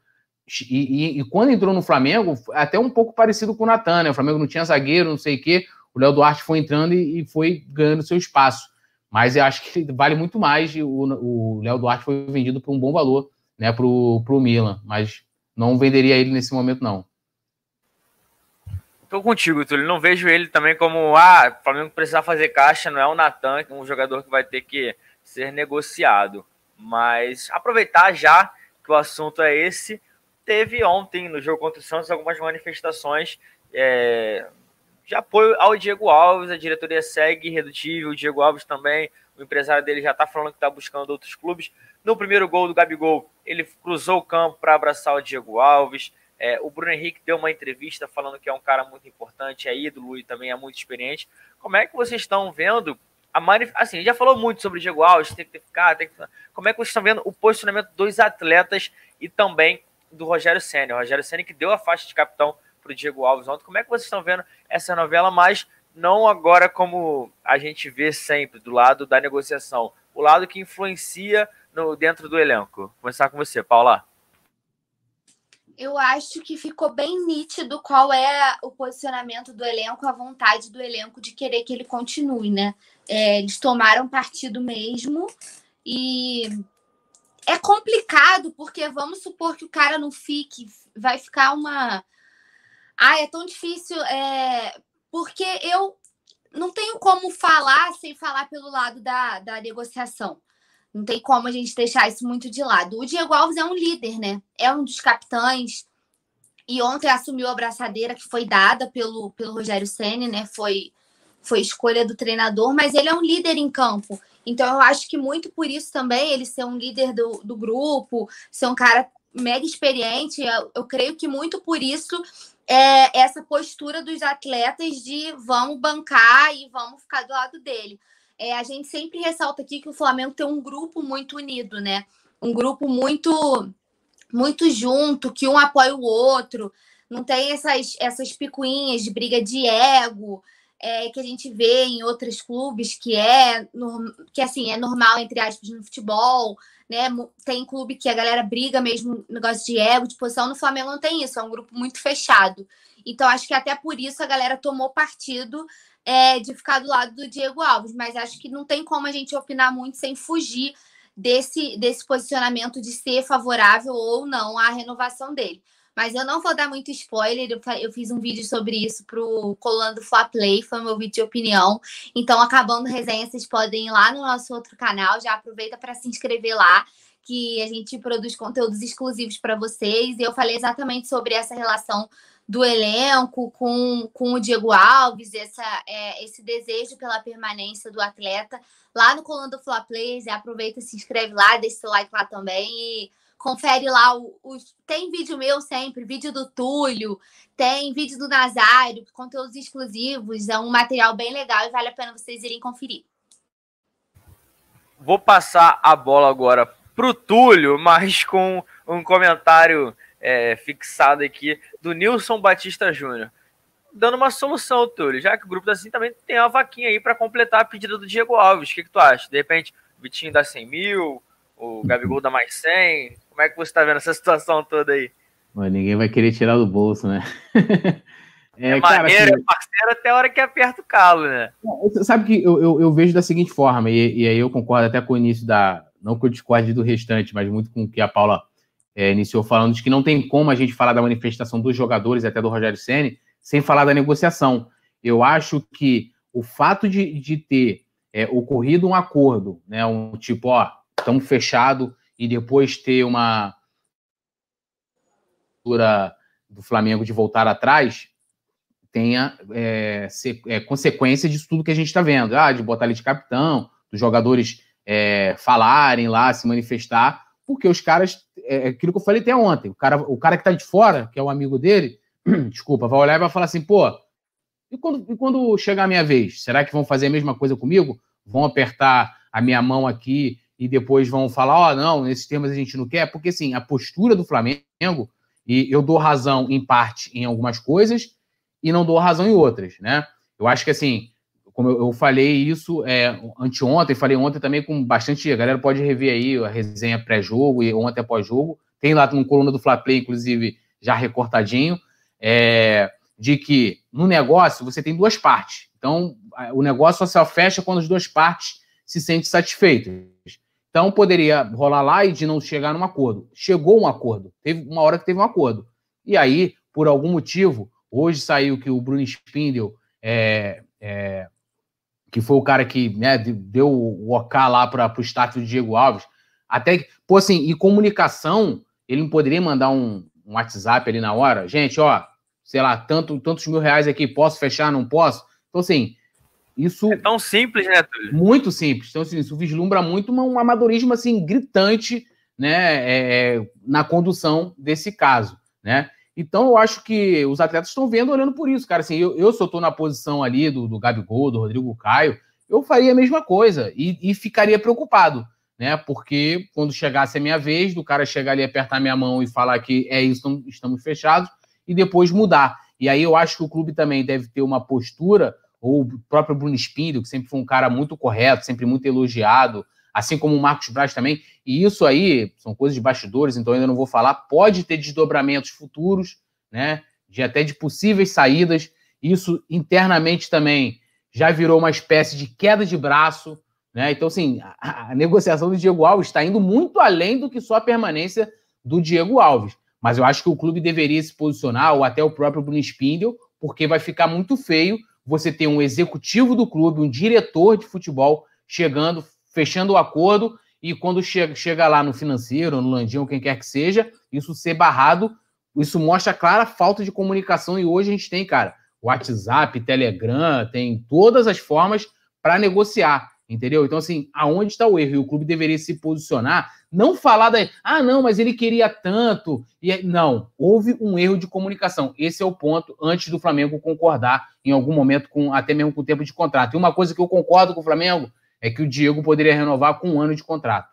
Speaker 3: E, e, e, quando entrou no Flamengo, até um pouco parecido com o Natan, né? O Flamengo não tinha zagueiro, não sei o quê. O Léo Duarte foi entrando e, e foi ganhando seu espaço. Mas eu acho que vale muito mais. O Léo Duarte foi vendido por um bom valor né, para o Milan, mas não venderia ele nesse momento, não.
Speaker 1: Tô contigo, Túlio. Não vejo ele também como, ah, o Flamengo precisar fazer caixa, não é o Natan, um jogador que vai ter que ser negociado. Mas aproveitar já que o assunto é esse, teve ontem no jogo contra o Santos algumas manifestações é, de apoio ao Diego Alves. A diretoria segue irredutível. O Diego Alves também, o empresário dele já está falando que está buscando outros clubes. No primeiro gol do Gabigol, ele cruzou o campo para abraçar o Diego Alves. É, o Bruno Henrique deu uma entrevista falando que é um cara muito importante, é ídolo e também é muito experiente. Como é que vocês estão vendo a manif... Assim, já falou muito sobre o Diego Alves, tem que ficar, tem que... Como é que vocês estão vendo o posicionamento dos atletas e também do Rogério Senna? O Rogério Senna que deu a faixa de capitão para o Diego Alves ontem. Como é que vocês estão vendo essa novela, mas não agora como a gente vê sempre, do lado da negociação, o lado que influencia no, dentro do elenco? Vou começar com você, Paula
Speaker 2: eu acho que ficou bem nítido qual é o posicionamento do elenco, a vontade do elenco de querer que ele continue, né? É, eles tomaram partido mesmo e é complicado porque vamos supor que o cara não fique, vai ficar uma. Ah, é tão difícil, é... porque eu não tenho como falar sem falar pelo lado da, da negociação. Não tem como a gente deixar isso muito de lado. O Diego Alves é um líder, né? É um dos capitães. E ontem assumiu a braçadeira que foi dada pelo, pelo Rogério Senna, né? Foi, foi escolha do treinador, mas ele é um líder em campo. Então eu acho que muito por isso também, ele ser um líder do, do grupo, ser um cara mega experiente, eu, eu creio que muito por isso é essa postura dos atletas de vamos bancar e vamos ficar do lado dele. É, a gente sempre ressalta aqui que o Flamengo tem um grupo muito unido, né? Um grupo muito muito junto, que um apoia o outro, não tem essas, essas picuinhas de briga de ego é, que a gente vê em outros clubes, que é que assim é normal, entre aspas, no futebol, né? Tem clube que a galera briga mesmo, negócio de ego, de posição. No Flamengo não tem isso, é um grupo muito fechado. Então, acho que até por isso a galera tomou partido é, de ficar do lado do Diego Alves, mas acho que não tem como a gente opinar muito sem fugir desse, desse posicionamento de ser favorável ou não à renovação dele. Mas eu não vou dar muito spoiler, eu, eu fiz um vídeo sobre isso pro Colando Fla Play, foi meu vídeo de opinião. Então, acabando a resenha, vocês podem ir lá no nosso outro canal, já aproveita para se inscrever lá, que a gente produz conteúdos exclusivos para vocês. E eu falei exatamente sobre essa relação do elenco com, com o Diego Alves, essa, é, esse desejo pela permanência do atleta lá no Colando do Fla Players. Aproveita, se inscreve lá, deixa seu like lá também e confere lá. Os, tem vídeo meu sempre, vídeo do Túlio, tem vídeo do Nazário, conteúdos exclusivos. É um material bem legal e vale a pena vocês irem conferir.
Speaker 1: Vou passar a bola agora pro Túlio, mas com um comentário é, fixado aqui do Nilson Batista Júnior. Dando uma solução, Túlio, já que o grupo da Sim também tem uma vaquinha aí para completar a pedida do Diego Alves. O que, que tu acha? De repente, o Vitinho dá 100 mil, o Gabigol dá mais 100. Como é que você está vendo essa situação toda aí?
Speaker 3: Ninguém vai querer tirar do bolso, né?
Speaker 1: é, é cara, maneiro, assim, é parceiro até a hora que aperta o calo, né?
Speaker 3: Sabe que eu, eu, eu vejo da seguinte forma, e, e, aí eu concordo até com o início da. Não que eu discorde do restante, mas muito com o que a Paula é, iniciou falando de que não tem como a gente falar da manifestação dos jogadores, até do Rogério Senni, sem falar da negociação. Eu acho que o fato de, de ter é, ocorrido um acordo, né, um tipo, ó, estamos fechado e depois ter uma do Flamengo de voltar atrás, tenha é, se, é, consequência disso tudo que a gente está vendo. Ah, de botar ele de capitão, dos jogadores é, falarem lá, se manifestar, porque os caras é, é aquilo que eu falei até ontem. O cara, o cara que tá de fora, que é o amigo dele, desculpa, vai olhar e vai falar assim, pô, e quando, e quando chegar a minha vez? Será que vão fazer a mesma coisa comigo? Vão apertar a minha mão aqui e depois vão falar, ó, oh, não, nesses termos a gente não quer? Porque, assim, a postura do Flamengo, e eu dou razão em parte em algumas coisas e não dou razão em outras, né? Eu acho que, assim, como eu, falei isso é, anteontem, falei ontem também com bastante. A galera pode rever aí a resenha pré-jogo e ontem após-jogo. Tem lá no coluna do Fla Play, inclusive, já recortadinho, é, de que no negócio você tem duas partes. Então, o negócio só fecha quando as duas partes se sentem satisfeitas. Então, poderia rolar lá e de não chegar num acordo. Chegou um acordo. Teve uma hora que teve um acordo. E aí, por algum motivo, hoje saiu que o Bruno Spindel é, é, que foi o cara que né, deu o OK lá para o status do Diego Alves. Até que, pô, assim, e comunicação, ele não poderia mandar um, um, WhatsApp ali na hora? Gente, ó, sei lá, tanto, tantos mil reais aqui, posso fechar, não posso? Então, assim, isso.
Speaker 1: É tão simples, né,
Speaker 3: Túlio? Muito simples. Então, assim, isso vislumbra muito um amadorismo, assim, gritante, né, é, é, na condução desse caso, né? Então, eu acho que os atletas estão vendo, olhando por isso, cara. Assim, eu, eu se eu estou na posição ali do, do Gabigol, do Rodrigo Caio, eu faria a mesma coisa e, e, ficaria preocupado, né? Porque quando chegasse a minha vez, do cara chegar ali, apertar minha mão e falar que é isso, estamos fechados, e depois mudar. E aí eu acho que o clube também deve ter uma postura, ou o próprio Bruno Espírito, que sempre foi um cara muito correto, sempre muito elogiado, assim como o Marcos Braz também. E isso aí são coisas de bastidores, então ainda não vou falar. Pode ter desdobramentos futuros, né? De até de possíveis saídas. Isso internamente também já virou uma espécie de queda de braço, né? Então, assim, a, a negociação do Diego Alves está indo muito além do que só a permanência do Diego Alves. Mas eu acho que o clube deveria se posicionar, ou até o próprio Bruno Spindel, porque vai ficar muito feio você ter um executivo do clube, um diretor de futebol chegando, fechando o acordo, e quando chega, chega lá no financeiro, no Landinho, quem quer que seja, isso ser barrado, isso mostra clara falta de comunicação. E hoje a gente tem, cara, WhatsApp, Telegram, tem todas as formas para negociar, entendeu? Então, assim, aonde está o erro? E o clube deveria se posicionar, não falar da. Ah, não, mas ele queria tanto. E Não, houve um erro de comunicação. Esse é o ponto antes do Flamengo concordar em algum momento, com até mesmo com o tempo de contrato. E uma coisa que eu concordo com o Flamengo é que o Diego poderia renovar com um ano de contrato.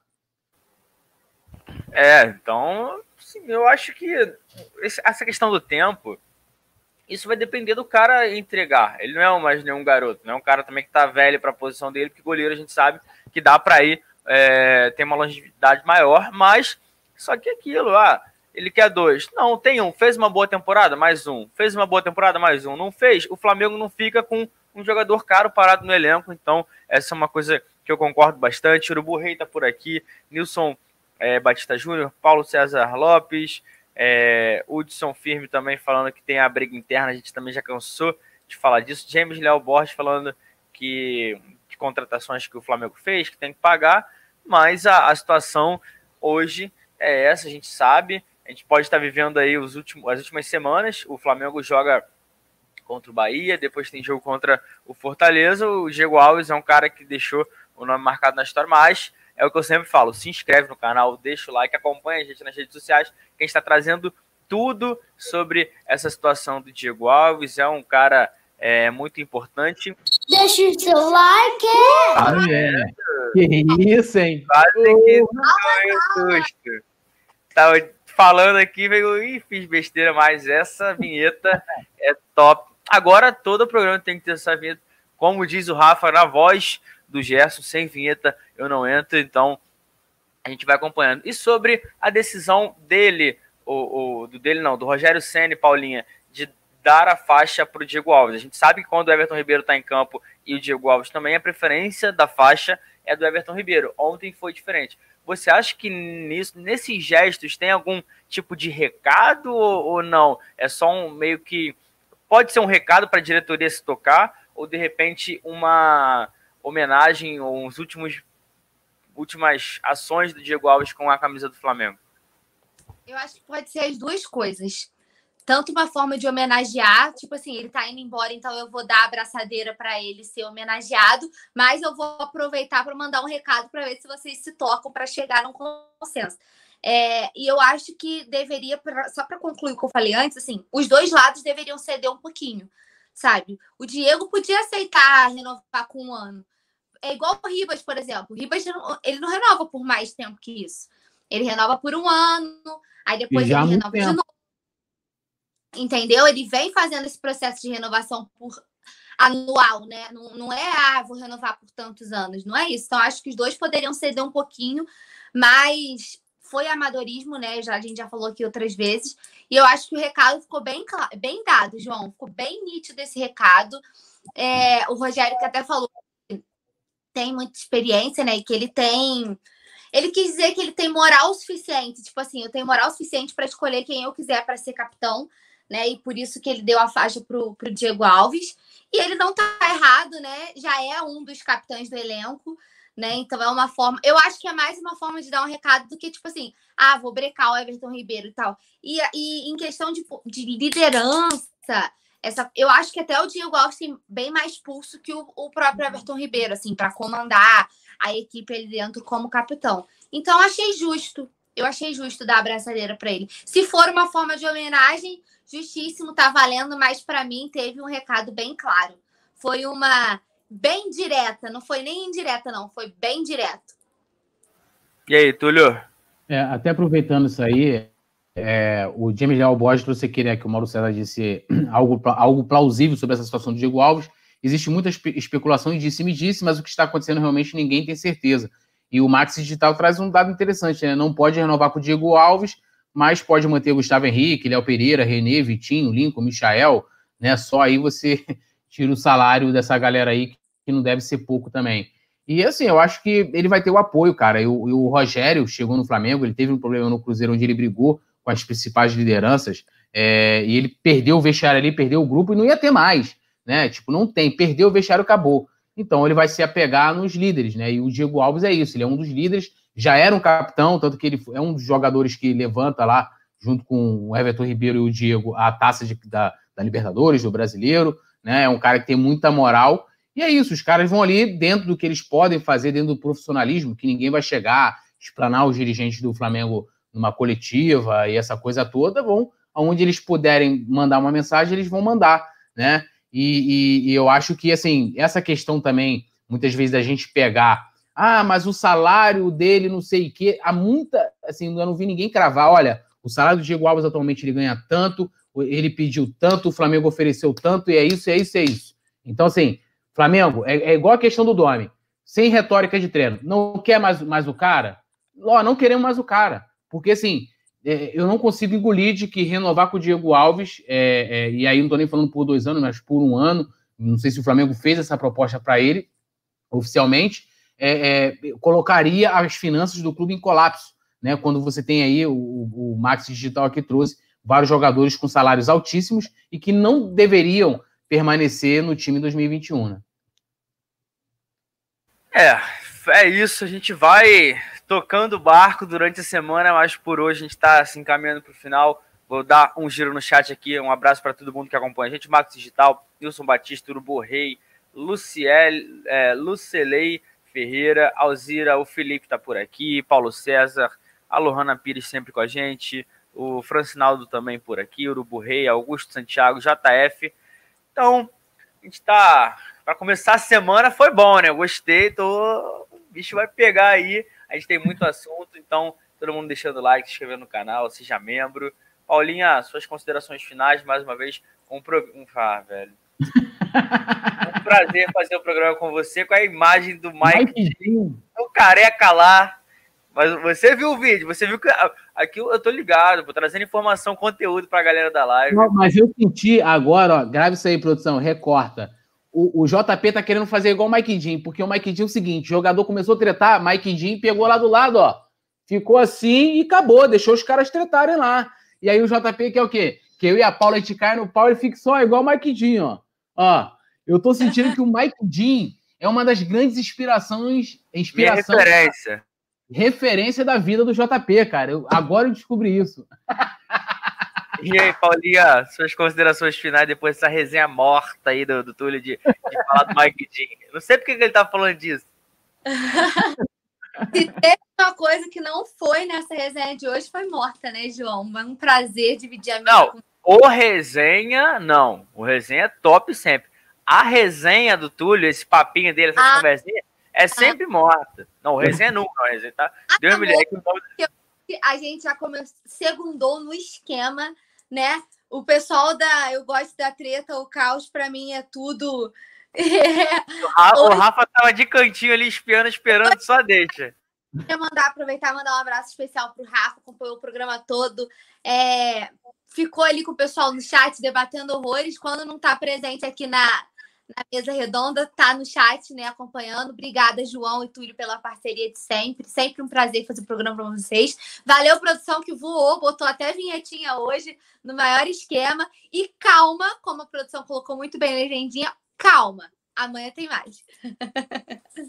Speaker 1: É, então, sim, eu acho que essa questão do tempo isso vai depender do cara entregar. Ele não é mais nenhum garoto, não é um cara também que tá velho para a posição dele, porque goleiro a gente sabe que dá para ir, é, tem uma longevidade maior, mas só que aquilo, ah, ele quer dois. Não, tem um, fez uma boa temporada, mais um. Fez uma boa temporada, mais um. Não fez, o Flamengo não fica com um jogador caro parado no elenco, então essa é uma coisa que eu concordo bastante. Urubu Rei tá por aqui, Nilson é, Batista Júnior, Paulo César Lopes, é, Hudson Firme também falando que tem a briga interna, a gente também já cansou de falar disso. James Léo Borges falando que, que contratações que o Flamengo fez, que tem que pagar, mas a, a situação hoje é essa, a gente sabe. A gente pode estar vivendo aí os últimos, as últimas semanas. O Flamengo joga contra o Bahia, depois tem jogo contra o Fortaleza. O Diego Alves é um cara que deixou o nome marcado na história, mas é o que eu sempre falo. Se inscreve no canal, deixa o like, acompanha a gente nas redes sociais, que a gente está trazendo tudo sobre essa situação do Diego Alves. É um cara é, muito importante.
Speaker 2: Deixa o seu like!
Speaker 3: Ah, é. Que isso, hein? Quase
Speaker 1: que oh. susto. Tava falando aqui, veio, ih, fiz besteira, mas essa vinheta é top. Agora todo o programa tem que ter essa vinheta, como diz o Rafa, na voz do Gerson, sem vinheta eu não entro, então a gente vai acompanhando. E sobre a decisão dele, o, do dele não, do Rogério Senna Paulinha, de dar a faixa para o Diego Alves. A gente sabe que quando o Everton Ribeiro está em campo e o Diego Alves também, a preferência da faixa é do Everton Ribeiro. Ontem foi diferente. Você acha que nisso, nesses gestos tem algum tipo de recado ou, ou não? É só um meio que. Pode ser um recado para a diretoria se tocar, ou de repente uma homenagem ou uns últimos últimas ações do Diego Alves com a camisa do Flamengo?
Speaker 2: Eu acho que pode ser as duas coisas. Tanto uma forma de homenagear, tipo assim, ele tá indo embora, então eu vou dar a abraçadeira para ele ser homenageado, mas eu vou aproveitar para mandar um recado para ver se vocês se tocam para chegar num consenso. É, e eu acho que deveria, só para concluir o que eu falei antes, assim, os dois lados deveriam ceder um pouquinho, sabe? O Diego podia aceitar renovar com um ano, é igual o Ribas, por exemplo. O Ribas ele não renova por mais tempo que isso. Ele renova por um ano, aí depois ele renova tempo. de novo. Entendeu? Ele vem fazendo esse processo de renovação por anual, né? Não, não é, ah, vou renovar por tantos anos. Não é isso. Então, acho que os dois poderiam ceder um pouquinho, mas foi amadorismo, né? Já, a gente já falou aqui outras vezes. E eu acho que o recado ficou bem, bem dado, João. Ficou bem nítido esse recado. É, o Rogério que até falou tem muita experiência, né? E que ele tem. Ele quis dizer que ele tem moral suficiente. Tipo assim, eu tenho moral suficiente para escolher quem eu quiser para ser capitão, né? E por isso que ele deu a faixa pro, pro Diego Alves. E ele não tá errado, né? Já é um dos capitães do elenco, né? Então é uma forma. Eu acho que é mais uma forma de dar um recado do que, tipo assim, ah, vou brecar o Everton Ribeiro e tal. E, e em questão de, de liderança essa, eu acho que até o Diego Alves tem bem mais pulso que o, o próprio Everton Ribeiro, assim, para comandar a equipe ali dentro como capitão. Então, achei justo, Eu achei justo dar a abraçadeira para ele. Se for uma forma de homenagem, justíssimo, tá valendo, mas para mim teve um recado bem claro. Foi uma bem direta, não foi nem indireta, não, foi bem direto.
Speaker 1: E aí, Túlio?
Speaker 3: É, até aproveitando isso aí, é, o James Leal Borges trouxe aqui, né, que o Mauro César disse algo, algo plausível sobre essa situação do Diego Alves. Existe muita espe especulação e disse-me disse, mas o que está acontecendo realmente ninguém tem certeza. E o Max Digital traz um dado interessante, né? Não pode renovar com o Diego Alves, mas pode manter o Gustavo Henrique, Léo Pereira, Renê, Vitinho, Lincoln, Michael, né? Só aí você tira o salário dessa galera aí, que não deve ser pouco também. E assim, eu acho que ele vai ter o apoio, cara. E o, e o Rogério chegou no Flamengo, ele teve um problema no Cruzeiro onde ele brigou com as principais lideranças, é, e ele perdeu o vestiário ali, perdeu o grupo e não ia ter mais, né? Tipo, não tem, perdeu o vestiário, acabou. Então ele vai se apegar nos líderes, né? E o Diego Alves é isso, ele é um dos líderes, já era um capitão, tanto que ele é um dos jogadores que levanta lá, junto com o Everton Ribeiro e o Diego, a taça de, da, da Libertadores, do brasileiro, né? É um cara que tem muita moral. E é isso, os caras vão ali dentro do que eles podem fazer, dentro do profissionalismo, que ninguém vai chegar, explanar os dirigentes do Flamengo numa coletiva e essa coisa toda, vão, aonde eles puderem mandar uma mensagem, eles vão mandar, né? E, e, e, eu acho que, assim, essa questão também, muitas vezes, da gente pegar, ah, mas o salário dele, não sei o quê, há muita, assim, eu não vi ninguém cravar, olha, o salário do Diego Alves atualmente ele ganha tanto, ele pediu tanto, o Flamengo ofereceu tanto, e é isso, é isso, é isso. Então, assim, Flamengo, é, é igual a questão do Domi, sem retórica de treino. Não quer mais, mais o cara? Ó, não queremos mais o cara. Porque, assim, é, eu não consigo engolir de que renovar com o Diego Alves, é, é, e aí não estou nem falando por dois anos, mas por um ano, não sei se o Flamengo fez essa proposta para ele, oficialmente, é, é, colocaria as finanças do clube em colapso, né? Quando você tem aí o, o Max Digital aqui trouxe vários jogadores com salários altíssimos e que não deveriam permanecer no time 2021, né?
Speaker 1: É, é isso. A gente vai tocando o barco durante a semana, mas por hoje a gente está se encaminhando para o final. Vou dar um giro no chat aqui, um abraço para todo mundo que acompanha a gente. Marcos Digital, Wilson Batista, Urubu Rei, Luciel, é, Lucelei Ferreira, Alzira, o Felipe está por aqui, Paulo César, a Lohana Pires sempre com a gente, o Francinaldo também por aqui, Urubu Rei, Augusto Santiago, JF. Então, a gente está. Para começar a semana foi bom, né? Gostei, tô... o bicho vai pegar aí. A gente tem muito assunto, então todo mundo deixando like, se inscrevendo no canal, seja membro. Paulinha, suas considerações finais, mais uma vez, um programa. Ah, velho. um prazer fazer o programa com você, com a imagem do Mike, o careca lá. Mas você viu o vídeo, você viu que aqui eu tô ligado, vou trazendo informação, conteúdo pra galera da live.
Speaker 3: Não, mas eu senti agora, ó, grave isso aí, produção, recorta o, o, JP tá querendo fazer igual o Mike Dean, porque o Mike Dean é o seguinte: o jogador começou a tretar, Mike Dean pegou lá do lado, ó. Ficou assim e acabou, deixou os caras tretarem lá. E aí o JP que é o quê? Que eu e a Paula a gente cai no pau e fica só igual o Mike Dean, ó. Ó, eu tô sentindo que o Mike Dean é uma das grandes inspirações. Inspiração,
Speaker 1: Minha referência.
Speaker 3: Referência da vida do JP, cara. Eu, agora eu descobri isso.
Speaker 1: E aí, Paulinha, suas considerações finais depois dessa resenha morta aí do, do Túlio de, de falar do Mike Dean. Não sei porque que ele tá falando disso.
Speaker 2: Se teve uma coisa que não foi nessa resenha de hoje, foi morta, né, João? É um prazer dividir a minha.
Speaker 1: Não, com... o resenha, não. O resenha é top sempre. A resenha do Túlio, esse papinho dele, essa ah, conversinha, é sempre ah, morta. Não, o resenha nunca, o resenha tá. Ah, Deus me livre.
Speaker 2: A gente já começou, segundou no esquema né? O pessoal da Eu Gosto da Treta, o caos, para mim é tudo.
Speaker 1: o, Rafa, o Rafa tava de cantinho ali espiando, esperando, só deixa.
Speaker 2: Queria mandar, aproveitar e mandar um abraço especial pro Rafa, acompanhou o programa todo. É, ficou ali com o pessoal no chat debatendo horrores. Quando não está presente aqui na, na mesa redonda, tá no chat, né, acompanhando. Obrigada, João e Túlio, pela parceria de sempre. Sempre um prazer fazer o programa para vocês. Valeu, produção, que voou, botou até vinhetinha hoje, no maior esquema. E calma, como a produção colocou muito bem na legendinha, calma. Amanhã tem mais.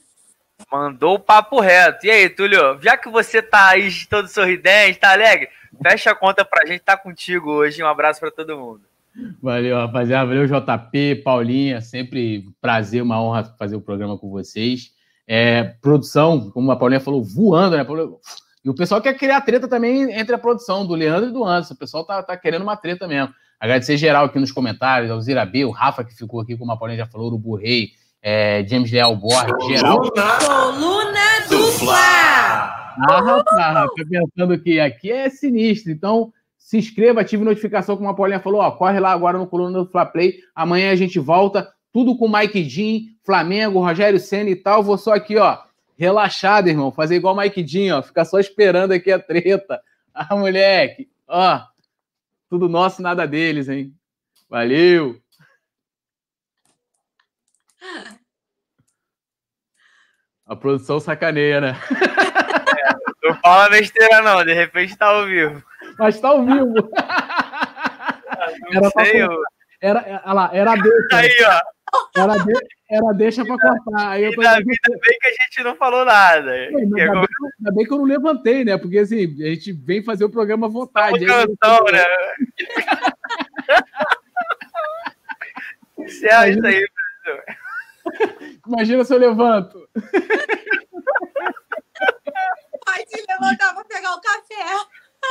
Speaker 1: Mandou o papo reto. E aí, Túlio, já que você tá aí todo sorridente, tá alegre, fecha a conta pra gente, tá contigo hoje. Um abraço para todo mundo.
Speaker 3: Valeu, rapaziada. Valeu, JP, Paulinha. Sempre prazer, uma honra fazer o programa com vocês. É, produção, como a Paulinha falou, voando, né? E o pessoal quer criar treta também entre a produção do Leandro e do Anderson. O pessoal tá, tá querendo uma treta mesmo. Agradecer geral aqui nos comentários, ao Zira B, o Rafa que ficou aqui, como a Paulinha já falou, o Burrei, é, James Leal Borges, geral.
Speaker 4: Coluna dupla!
Speaker 3: Ah, rapaz, tá pensando que aqui é sinistro. Então, se inscreva, ative notificação, como a Paulinha falou, ó, corre lá agora no Coluna do Fla Play. Amanhã a gente volta, tudo com Mike Jean, Flamengo, Rogério Senna e tal. Vou só aqui, ó, relaxado, irmão, fazer igual Mike Jean, ó, ficar só esperando aqui a treta. Ah, moleque, ó, tudo nosso, nada deles, hein? Valeu! A produção sacaneia, né?
Speaker 1: É, não fala besteira, não. De repente tá ao vivo.
Speaker 3: Mas tá ao vivo.
Speaker 1: Não era, sei,
Speaker 3: pra... era, era, lá, era deixa.
Speaker 1: Aí, ó.
Speaker 3: Era, de... era deixa pra cortar. Aí eu
Speaker 1: ainda, ainda bem que a gente não falou nada.
Speaker 3: Ainda, bem, ainda, bem, que eu não levantei, né? Porque assim, a gente vem fazer o programa à vontade.
Speaker 1: Cantão, né? Encerra isso aí,
Speaker 3: professor. Imagina se eu levanto.
Speaker 4: Pode levantar pra pegar o café.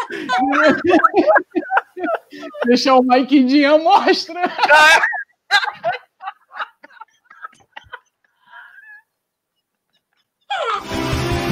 Speaker 3: Deixar o Mike Dian mostra.